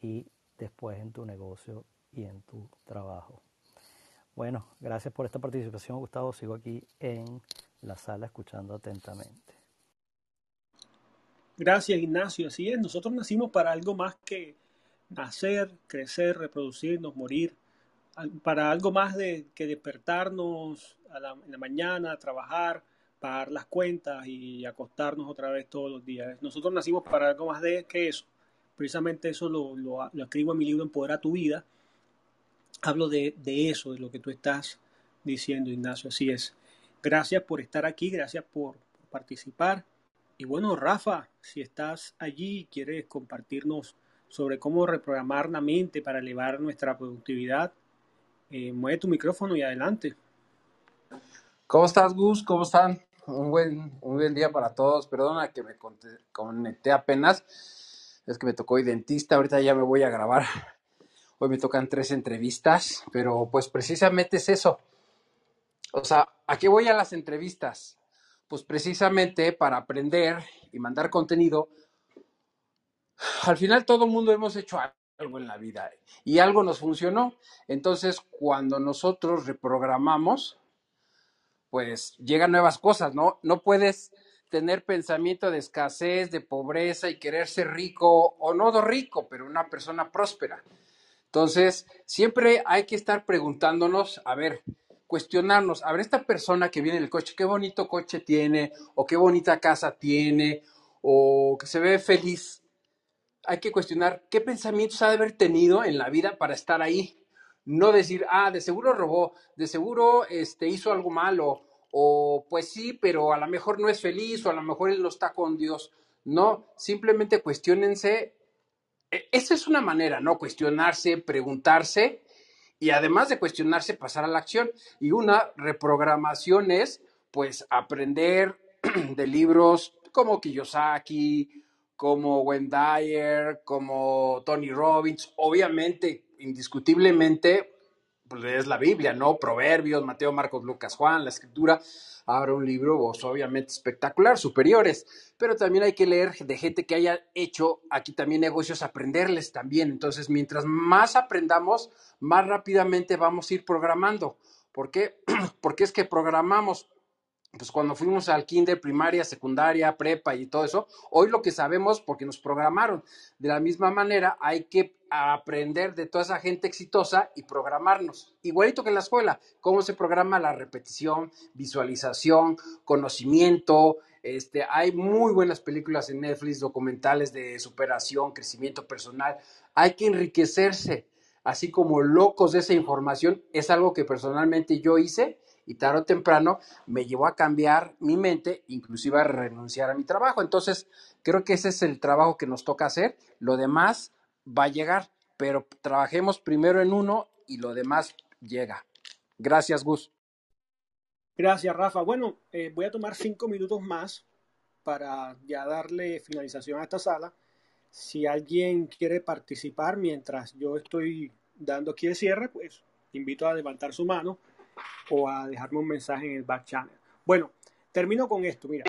y después en tu negocio y en tu trabajo. Bueno, gracias por esta participación, Gustavo. Sigo aquí en la sala escuchando atentamente. Gracias, Ignacio. Así es, nosotros nacimos para algo más que nacer, crecer, reproducirnos, morir, para algo más de que despertarnos en la mañana, trabajar, pagar las cuentas y acostarnos otra vez todos los días. Nosotros nacimos para algo más de que eso. Precisamente eso lo, lo, escribo en mi libro Empodera tu vida. Hablo de, de, eso, de lo que tú estás diciendo, Ignacio. Así es. Gracias por estar aquí, gracias por, por participar. Y bueno, Rafa, si estás allí y quieres compartirnos sobre cómo reprogramar la mente para elevar nuestra productividad, eh, mueve tu micrófono y adelante. ¿Cómo estás, Gus? ¿Cómo están? Un buen, un buen día para todos. Perdona que me conecté apenas. Es que me tocó hoy dentista. Ahorita ya me voy a grabar. Hoy me tocan tres entrevistas, pero pues precisamente es eso. O sea, ¿a qué voy a las entrevistas? Pues precisamente para aprender y mandar contenido. Al final todo el mundo hemos hecho algo en la vida y algo nos funcionó. Entonces, cuando nosotros reprogramamos, pues llegan nuevas cosas, ¿no? No puedes tener pensamiento de escasez, de pobreza y querer ser rico o no rico, pero una persona próspera. Entonces, siempre hay que estar preguntándonos, a ver, cuestionarnos, a ver, esta persona que viene en el coche, qué bonito coche tiene, o qué bonita casa tiene, o que se ve feliz. Hay que cuestionar qué pensamientos ha de haber tenido en la vida para estar ahí no decir, ah, de seguro robó, de seguro este, hizo algo malo, o pues sí, pero a lo mejor no es feliz, o a lo mejor él no está con Dios. No, simplemente cuestionense. E, esa es una manera, ¿no? Cuestionarse, preguntarse y además de cuestionarse, pasar a la acción. Y una reprogramación es, pues, aprender de libros como Kiyosaki, como Wendy como Tony Robbins, obviamente indiscutiblemente pues, es la Biblia, ¿no? Proverbios, Mateo, Marcos, Lucas, Juan, la escritura. Ahora un libro, pues, obviamente espectacular, superiores, pero también hay que leer de gente que haya hecho aquí también negocios, aprenderles también. Entonces, mientras más aprendamos, más rápidamente vamos a ir programando. ¿Por qué? Porque es que programamos pues cuando fuimos al kinder, primaria, secundaria, prepa y todo eso, hoy lo que sabemos porque nos programaron. De la misma manera, hay que aprender de toda esa gente exitosa y programarnos. Igualito que en la escuela, cómo se programa la repetición, visualización, conocimiento. Este, hay muy buenas películas en Netflix, documentales de superación, crecimiento personal. Hay que enriquecerse, así como locos de esa información. Es algo que personalmente yo hice y tarde o temprano me llevó a cambiar mi mente, inclusive a renunciar a mi trabajo. Entonces, creo que ese es el trabajo que nos toca hacer. Lo demás va a llegar, pero trabajemos primero en uno y lo demás llega. Gracias, Gus. Gracias, Rafa. Bueno, eh, voy a tomar cinco minutos más para ya darle finalización a esta sala. Si alguien quiere participar mientras yo estoy dando aquí el cierre, pues invito a levantar su mano o a dejarme un mensaje en el back channel. Bueno, termino con esto, mira.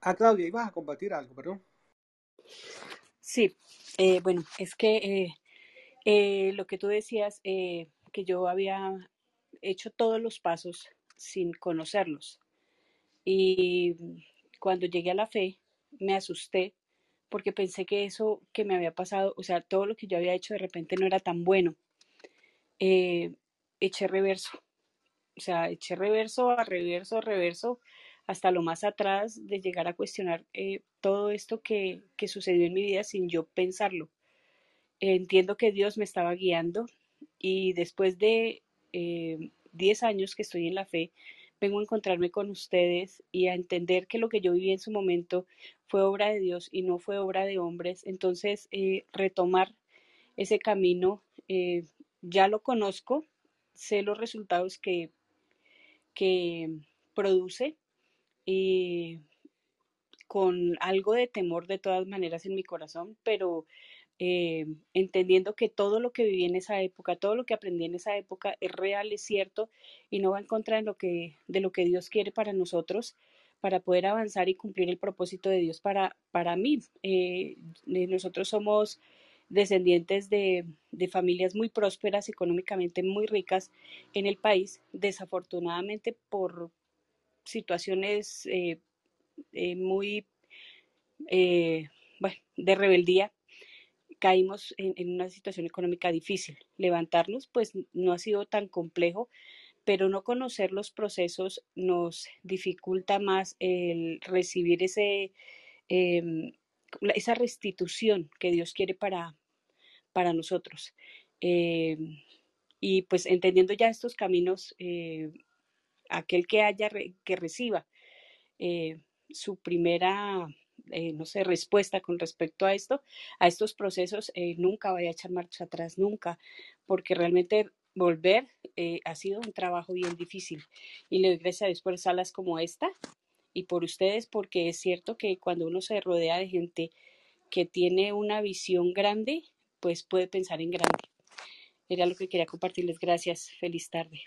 Ah, Claudia, ibas a compartir algo, perdón. Sí, eh, bueno, es que eh, eh, lo que tú decías, que yo había hecho todos los pasos sin conocerlos. Y cuando llegué a la fe, me asusté porque pensé que eso que me había pasado, o sea, todo lo que yo había hecho de repente no era tan bueno eh, eché reverso. O sea, eché reverso a reverso a reverso hasta lo más atrás de llegar a cuestionar eh, todo esto que, que, sucedió en mi vida sin yo pensarlo. entiendo que Dios me estaba guiando y después de 10 eh, años que estoy en la fe, vengo a encontrarme con ustedes y a entender que lo que yo viví en su momento fue obra de Dios y no fue obra de hombres. Entonces, eh, retomar ese camino eh, ya lo conozco, sé los resultados que, que produce y con algo de temor de todas maneras en mi corazón, pero eh, entendiendo que todo lo que viví en esa época, todo lo que aprendí en esa época es real, es cierto y no va en contra de lo que, de lo que Dios quiere para nosotros para poder avanzar y cumplir el propósito de Dios para, para mí. Eh, nosotros somos descendientes de, familias muy prósperas, económicamente muy ricas en el país, desafortunadamente por situaciones eh, eh, muy eh, bueno, de rebeldía, caímos en, en, una situación económica difícil. Levantarnos, pues no ha sido tan complejo, pero no conocer los procesos nos dificulta más el recibir ese em, esa restitución que Dios quiere para, para nosotros. Eh, y pues entendiendo ya estos caminos, eh, aquel que haya, que reciba eh, su primera, no sé, respuesta con respecto a esto, a estos procesos, nunca vaya a echar marcha atrás, nunca, porque realmente volver ha sido un trabajo bien difícil. Y le doy gracias a Dios por salas como esta y por ustedes, porque es cierto que cuando uno se rodea de gente que tiene una visión grande, pues puede pensar en grande. Era lo que quería compartirles. Gracias. Feliz tarde.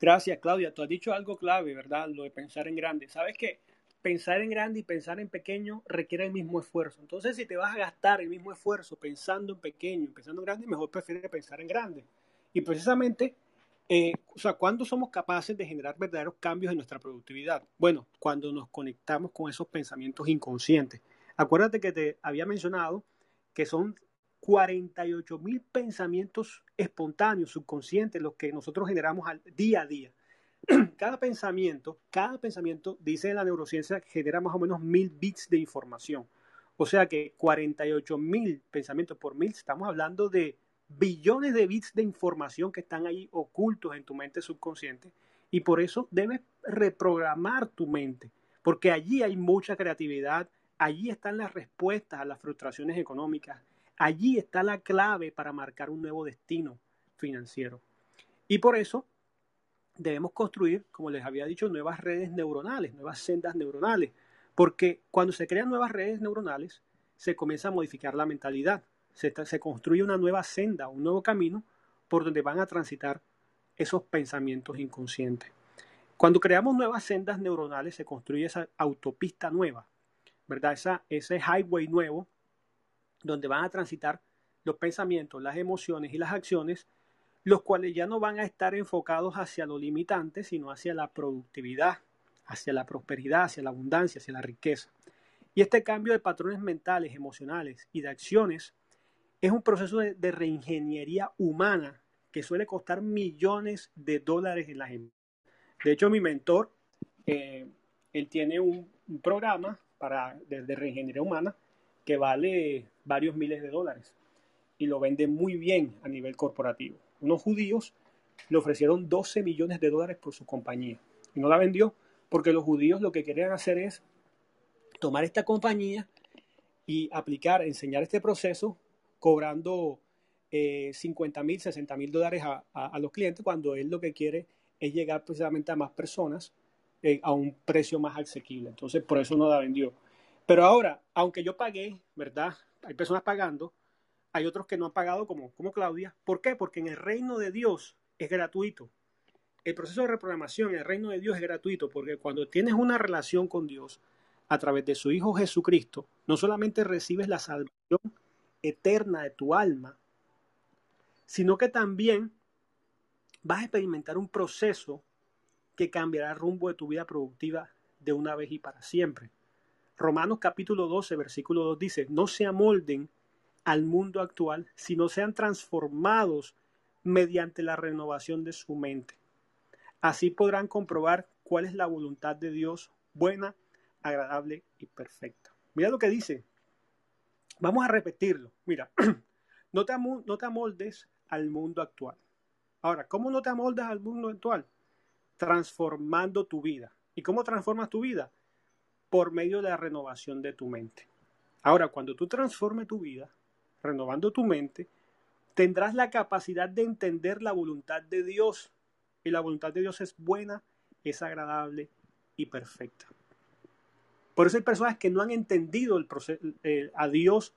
Gracias, Claudia. Tú has dicho algo clave, ¿verdad? Lo de pensar en grande. ¿Sabes qué? Pensar en grande y pensar en pequeño requiere el mismo esfuerzo. Entonces, si te vas a gastar el mismo esfuerzo pensando en pequeño, pensando en grande, mejor prefiere pensar en grande. Y precisamente eh, o sea, ¿cuándo somos capaces de generar verdaderos cambios en nuestra productividad? Bueno, cuando nos conectamos con esos pensamientos inconscientes. Acuérdate que te había mencionado que son 48 mil pensamientos espontáneos, subconscientes, los que nosotros generamos al día a día. Cada pensamiento, cada pensamiento, dice la neurociencia, genera más o menos mil bits de información. O sea que 48 mil pensamientos por mil, estamos hablando de billones de bits de información que están ahí ocultos en tu mente subconsciente y por eso debes reprogramar tu mente, porque allí hay mucha creatividad, allí están las respuestas a las frustraciones económicas, allí está la clave para marcar un nuevo destino financiero. Y por eso debemos construir, como les había dicho, nuevas redes neuronales, nuevas sendas neuronales, porque cuando se crean nuevas redes neuronales, se comienza a modificar la mentalidad, se, construye una nueva senda, un nuevo camino por donde van a transitar esos pensamientos inconscientes. Cuando creamos nuevas sendas neuronales, se construye esa autopista nueva, ¿verdad? Esa, ese highway nuevo donde van a transitar los pensamientos, las emociones y las acciones, los cuales ya no van a estar enfocados hacia lo limitante, sino hacia la productividad, hacia la prosperidad, hacia la abundancia, hacia la riqueza. Y este cambio de patrones mentales, emocionales y de acciones es un proceso de, reingeniería humana que suele costar millones de dólares en la gente. De hecho, mi mentor, eh, él tiene un, programa para, de, de, reingeniería humana que vale varios miles de dólares y lo vende muy bien a nivel corporativo. Unos judíos le ofrecieron 12 millones de dólares por su compañía y no la vendió porque los judíos lo que querían hacer es tomar esta compañía y aplicar, enseñar este proceso cobrando 50 eh, mil, 60 mil dólares a, los clientes cuando él lo que quiere es llegar precisamente a más personas eh, a un precio más asequible. Entonces, por eso no la vendió. Pero ahora, aunque yo pagué, ¿verdad? Hay personas pagando, hay otros que no han pagado como, como Claudia. ¿Por qué? Porque en el reino de Dios es gratuito. El proceso de reprogramación en el reino de Dios es gratuito porque cuando tienes una relación con Dios, a través de su Hijo Jesucristo, no solamente recibes la salvación eterna de tu alma, sino que también vas a experimentar un proceso que cambiará el rumbo de tu vida productiva de una vez y para siempre. Romanos capítulo 12, versículo 2 dice, no se amolden al mundo actual, sino sean transformados mediante la renovación de su mente. Así podrán comprobar cuál es la voluntad de Dios, buena, agradable y perfecta. Mira lo que dice. Vamos a repetirlo. Mira, no te, no te amoldes al mundo actual. Ahora, ¿cómo no te amoldas al mundo actual? Transformando tu vida. ¿Y cómo transformas tu vida? Por medio de la renovación de tu mente. Ahora, cuando tú transformes tu vida, renovando tu mente, tendrás la capacidad de entender la voluntad de Dios. Y la voluntad de Dios es buena, es agradable y perfecta. Por eso hay personas que no han entendido el proceso, a Dios,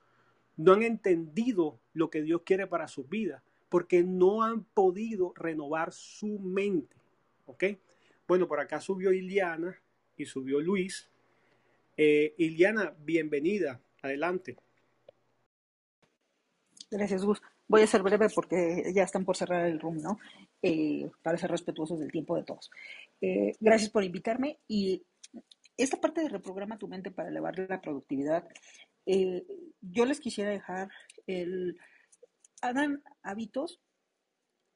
no han entendido lo que Dios quiere para sus vidas, porque no han podido renovar su mente. ¿Ok? Bueno, por acá subió Iliana y subió Luis. Eh, Iliana, bienvenida. Adelante. Gracias, Gus. Voy a ser breve porque ya están por cerrar el room, ¿no? Eh, para ser respetuosos del tiempo de todos. gracias por invitarme y esta parte de reprograma tu mente para elevar la productividad, eh, yo les quisiera dejar el, hagan hábitos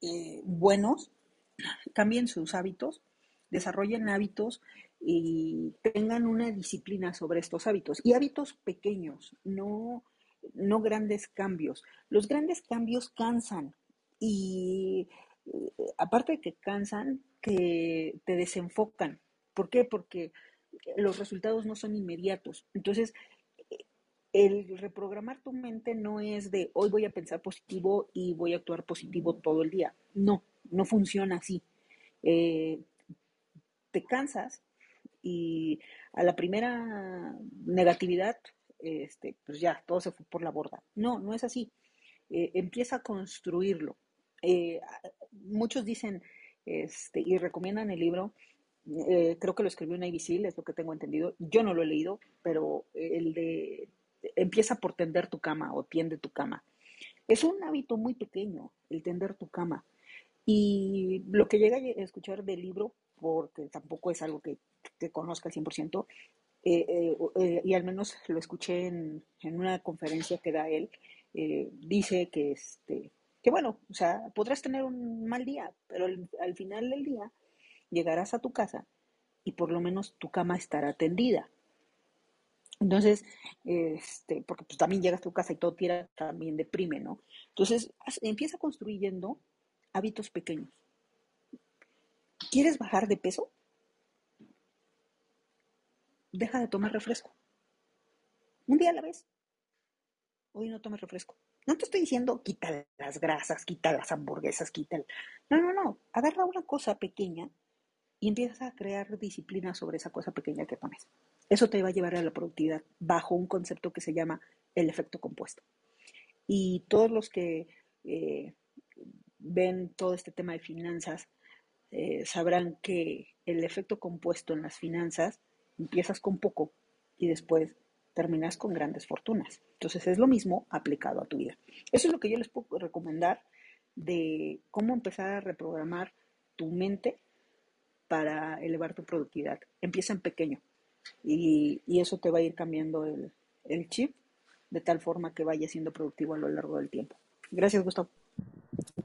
eh, buenos, cambien sus hábitos, desarrollen hábitos y tengan una disciplina sobre estos hábitos. Y hábitos pequeños, no, no grandes cambios. Los grandes cambios cansan y eh, aparte de que cansan, que te desenfocan. ¿Por qué? Porque los resultados no son inmediatos. Entonces, el reprogramar tu mente no es de hoy voy a pensar positivo y voy a actuar positivo todo el día. No, no funciona así. Eh, te cansas y a la primera negatividad, este, pues ya, todo se fue por la borda. No, no es así. Eh, empieza a construirlo. Eh, muchos dicen este, y recomiendan el libro eh, creo que lo escribió Navy Seal, es lo que tengo entendido. Yo no lo he leído, pero el de empieza por tender tu cama o tiende tu cama. Es un hábito muy pequeño el tender tu cama. Y lo que llega a escuchar del libro, porque tampoco es algo que, que conozca al 100%, eh, eh, y al menos lo escuché en, en, una conferencia que da él, dice que, este, que bueno, o sea, podrás tener un mal día, pero al final del día llegarás a tu casa y por lo menos tu cama estará tendida. Entonces, este, porque pues también llegas a tu casa y todo tira, también deprime, ¿no? Entonces, empieza construyendo hábitos pequeños. ¿Quieres bajar de peso? Deja de tomar refresco. Un día a la vez. Hoy no tomes refresco. No te estoy diciendo quita las grasas, quita las hamburguesas, quita el... No, no, no. Agarra una cosa pequeña y empiezas a crear disciplina sobre esa cosa pequeña que pones. Eso te va a llevar a la productividad bajo un concepto que se llama el efecto compuesto. Y todos los que eh, ven todo este tema de finanzas eh, sabrán que el efecto compuesto en las finanzas empiezas con poco y después terminas con grandes fortunas. Entonces es lo mismo aplicado a tu vida. Eso es lo que yo les puedo recomendar de cómo empezar a reprogramar tu mente para elevar tu productividad. Empieza en pequeño y, eso te va a ir cambiando el, el chip de tal forma que vaya siendo productivo a lo largo del tiempo. Gracias, Gustavo.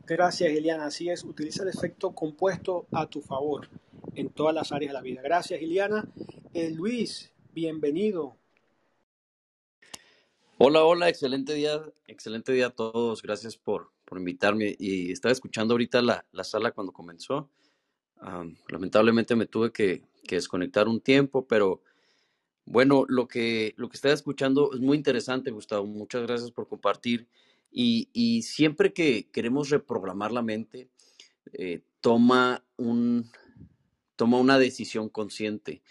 Gracias, Eliana. Así es, utiliza el efecto compuesto a tu favor en todas las áreas de la vida. Gracias, Eliana. Eh, Luis, bienvenido. Hola, hola, excelente día, excelente día a todos. Gracias por, por invitarme. Y estaba escuchando ahorita la, la sala cuando comenzó. lamentablemente me tuve que, que, desconectar un tiempo, pero bueno, lo que, lo que estaba escuchando es muy interesante, Gustavo. Muchas gracias por compartir. Y, y siempre que queremos reprogramar la mente, eh, toma, un, toma una decisión consciente.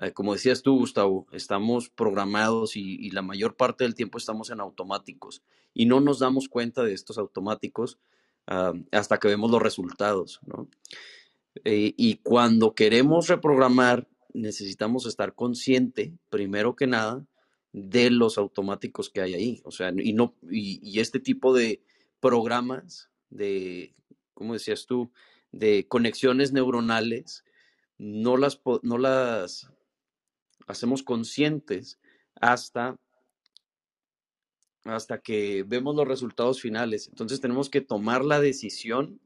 Eh, como decías tú, Gustavo, estamos programados y, la mayor parte del tiempo estamos en automáticos y no nos damos cuenta de estos automáticos ah, hasta que vemos los resultados, ¿no? Eh, y cuando queremos reprogramar, necesitamos estar consciente, primero que nada, de los automáticos que hay ahí. O sea, y, no, y, este tipo de programas de, ¿cómo decías tú? De conexiones neuronales, no las, no las hacemos conscientes hasta, hasta que vemos los resultados finales. Entonces tenemos que tomar la decisión,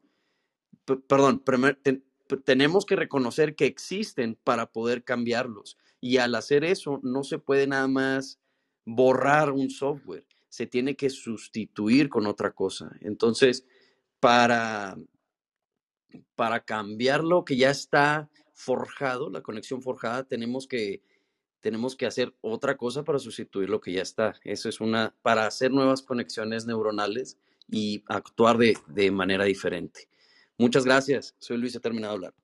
perdón, tenemos que reconocer que existen para poder cambiarlos. Y al hacer eso, no se puede nada más borrar un software, se tiene que sustituir con otra cosa. Entonces, para, para cambiar lo que ya está forjado, la conexión forjada, tenemos que, tenemos que hacer otra cosa para sustituir lo que ya está. Eso es una, para hacer nuevas conexiones neuronales y actuar de, de manera diferente. Muchas gracias. Soy Luis, he terminado de hablar.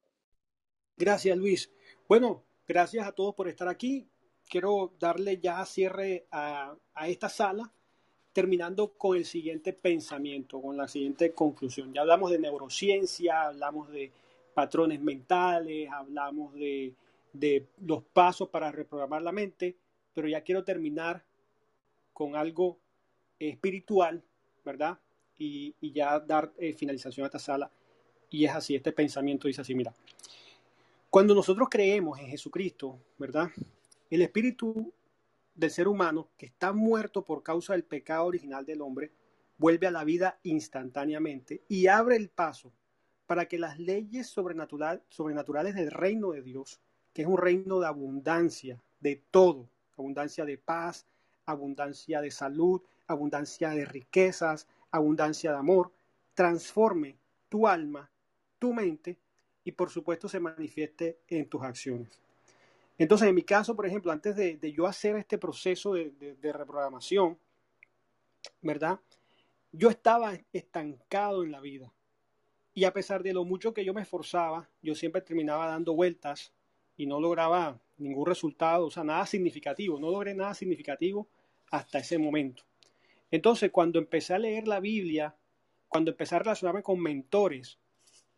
Gracias, Luis. Bueno, gracias a todos por estar aquí. Quiero darle ya cierre a, a esta sala, terminando con el siguiente pensamiento, con la siguiente conclusión. Ya hablamos de neurociencia, hablamos de patrones mentales, hablamos de, de los pasos para reprogramar la mente, pero ya quiero terminar con algo espiritual, ¿verdad? Y, y ya dar eh, finalización a esta sala. Y es así, este pensamiento dice así, mira, cuando nosotros creemos en Jesucristo, ¿verdad? El espíritu del ser humano, que está muerto por causa del pecado original del hombre, vuelve a la vida instantáneamente y abre el paso para que las leyes sobrenatural, sobrenaturales del reino de Dios, que es un reino de abundancia, de todo, abundancia de paz, abundancia de salud, abundancia de riquezas, abundancia de amor, transforme tu alma, tu mente y por supuesto se manifieste en tus acciones. Entonces, en mi caso, por ejemplo, antes de, yo hacer este proceso de, de, reprogramación, ¿verdad? Yo estaba estancado en la vida. Y a pesar de lo mucho que yo me esforzaba, yo siempre terminaba dando vueltas y no lograba ningún resultado, o sea, nada significativo. No logré nada significativo hasta ese momento. Entonces, cuando empecé a leer la Biblia, cuando empecé a relacionarme con mentores,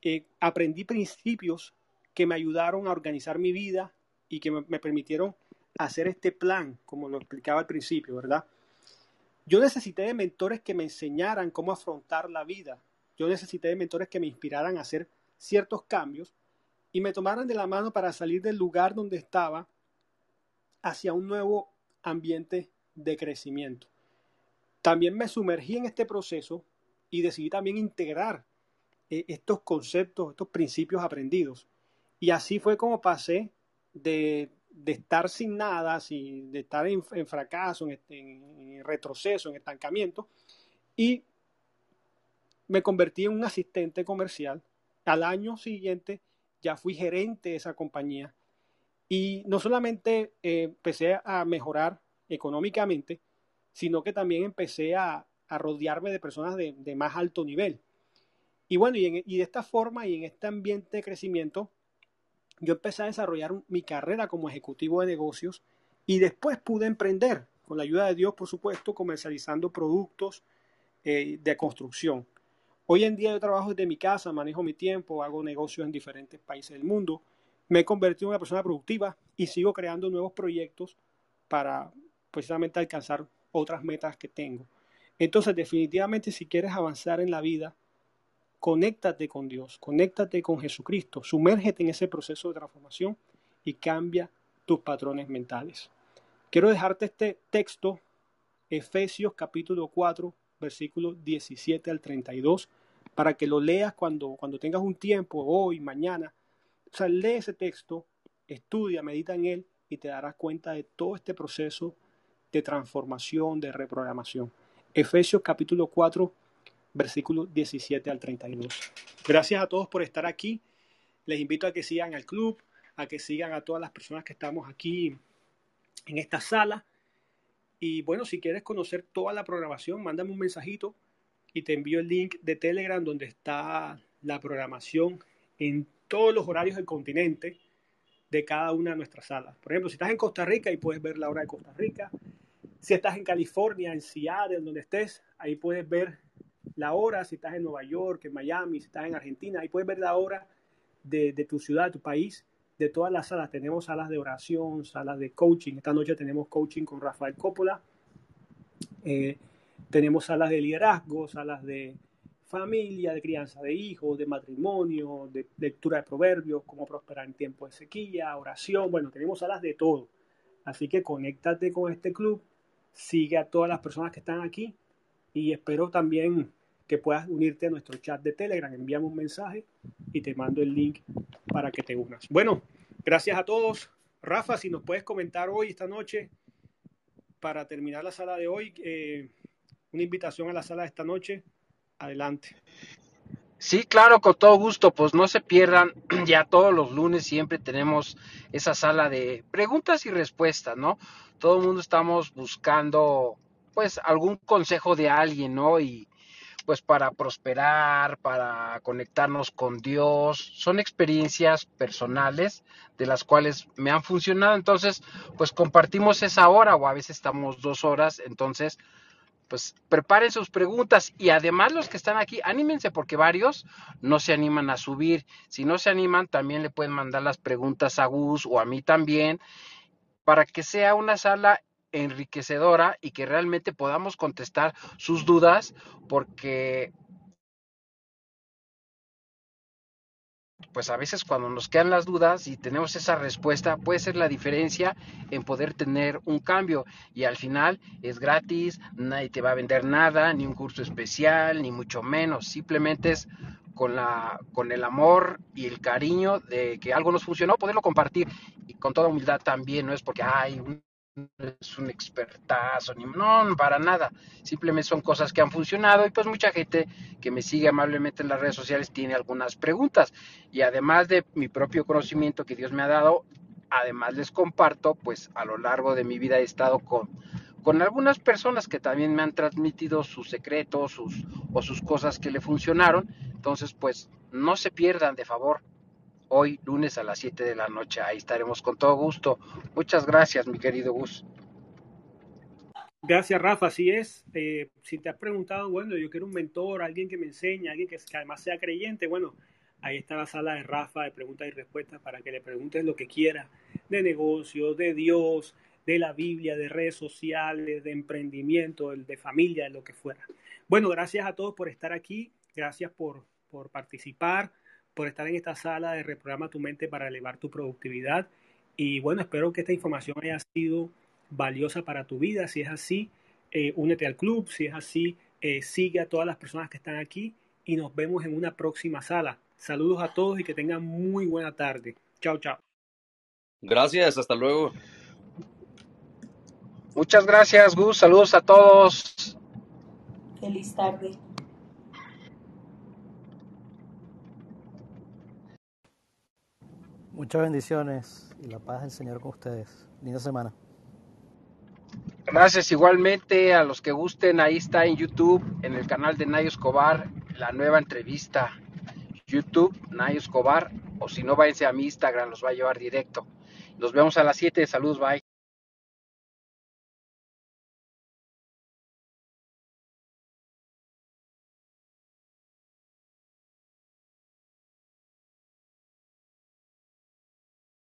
eh, aprendí principios que me ayudaron a organizar mi vida y que me, permitieron hacer este plan, como lo explicaba al principio, ¿verdad? Yo necesité de mentores que me enseñaran cómo afrontar la vida. Yo necesité de mentores que me inspiraran a hacer ciertos cambios y me tomaran de la mano para salir del lugar donde estaba hacia un nuevo ambiente de crecimiento. También me sumergí en este proceso y decidí también integrar e, estos conceptos, estos principios aprendidos. Y así fue como pasé de, estar sin nada, de estar en, fracaso, en, retroceso, en estancamiento, y me convertí en un asistente comercial. Al año siguiente ya fui gerente de esa compañía y no solamente eh, empecé a mejorar económicamente, sino que también empecé a, rodearme de personas de, más alto nivel. Y bueno, y, de esta forma y en este ambiente de crecimiento, yo empecé a desarrollar mi carrera como ejecutivo de negocios y después pude emprender, con la ayuda de Dios, por supuesto, comercializando productos eh, de construcción. Hoy en día yo trabajo desde mi casa, manejo mi tiempo, hago negocios en diferentes países del mundo, me he convertido en una persona productiva y sigo creando nuevos proyectos para precisamente alcanzar otras metas que tengo. Entonces, definitivamente, si quieres avanzar en la vida, conéctate con Dios, conéctate con Jesucristo, sumérgete en ese proceso de transformación y cambia tus patrones mentales. Quiero dejarte este texto, Efesios capítulo 4, versículo 17 al 32, para que lo leas cuando, cuando tengas un tiempo, hoy, mañana. O sea, lee ese texto, estudia, medita en él y te darás cuenta de todo este proceso de transformación, de reprogramación. Efesios capítulo 4, versículo 17 al 32. Gracias a todos por estar aquí. Les invito a que sigan al club, a que sigan a todas las personas que estamos aquí en esta sala. Y bueno, si quieres conocer toda la programación, mándame un mensajito y te envío el link de Telegram donde está la programación en todos los horarios del continente de cada una de nuestras salas. Por ejemplo, si estás en Costa Rica, ahí puedes ver la hora de Costa Rica. Si estás en California, en Seattle, donde estés, ahí puedes ver la hora. Si estás en Nueva York, en Miami, si estás en Argentina, ahí puedes ver la hora de, tu ciudad, de tu país, de todas las salas. Tenemos salas de oración, salas de coaching. Esta noche tenemos coaching con Rafael Coppola. Eh, tenemos salas de liderazgo, salas de familia, de crianza de hijos, de matrimonio, de lectura de proverbios, cómo prosperar en tiempo de sequía, oración. Bueno, tenemos salas de todo. Así que conéctate con este club, sigue a todas las personas que están aquí y espero también que puedas unirte a nuestro chat de Telegram. Envíame un mensaje y te mando el link para que te unas. Bueno, gracias a todos. Rafa, si nos puedes comentar hoy, esta noche, para terminar la sala de hoy, eh, una invitación a la sala de esta noche Adelante. Sí, claro, con todo gusto, pues no se pierdan, ya todos los lunes siempre tenemos esa sala de preguntas y respuestas, ¿no? Todo el mundo estamos buscando, pues, algún consejo de alguien, ¿no? Y pues para prosperar, para conectarnos con Dios, son experiencias personales de las cuales me han funcionado, entonces, pues compartimos esa hora o a veces estamos dos horas, entonces, pues preparen sus preguntas y además los que están aquí, anímense porque varios no se animan a subir. Si no se animan, también le pueden mandar las preguntas a Gus o a mí también para que sea una sala enriquecedora y que realmente podamos contestar sus dudas porque pues a veces cuando nos quedan las dudas y tenemos esa respuesta puede ser la diferencia en poder tener un cambio. Y al final es gratis, nadie te va a vender nada, ni un curso especial, ni mucho menos, simplemente es con la con el amor y el cariño de que algo nos funcionó, poderlo compartir. Y con toda humildad también, no es porque hay un es un expertazo, ni, no, para nada. Simplemente son cosas que han funcionado y pues mucha gente que me sigue amablemente en las redes sociales tiene algunas preguntas. Y además de mi propio conocimiento que Dios me ha dado, además les comparto, pues a lo largo de mi vida he estado con, con algunas personas que también me han transmitido sus secretos sus, o sus cosas que le funcionaron. Entonces, pues no se pierdan de favor hoy lunes a las 7 de la noche. Ahí estaremos con todo gusto. Muchas gracias, mi querido Gus. Gracias, Rafa. Así es. Eh, si te has preguntado, bueno, yo quiero un mentor, alguien que me enseñe, alguien que, además sea creyente, bueno, ahí está la sala de Rafa de preguntas y respuestas para que le preguntes lo que quiera de negocios, de Dios, de la Biblia, de redes sociales, de emprendimiento, de familia, de lo que fuera. Bueno, gracias a todos por estar aquí. Gracias por, por participar por estar en esta sala de Reprograma tu mente para elevar tu productividad. Y bueno, espero que esta información haya sido valiosa para tu vida. Si es así, eh, únete al club. Si es así, eh, sigue a todas las personas que están aquí y nos vemos en una próxima sala. Saludos a todos y que tengan muy buena tarde. Chao, chao. Gracias, hasta luego. Muchas gracias, Gus. Saludos a todos. Feliz tarde. Muchas bendiciones y la paz del Señor con ustedes. Linda semana. Gracias igualmente a los que gusten. Ahí está en YouTube, en el canal de Nayo Escobar, la nueva entrevista. YouTube, Nayo Escobar. O si no, váyanse a mi Instagram, los va a llevar directo. Nos vemos a las 7. Saludos, bye.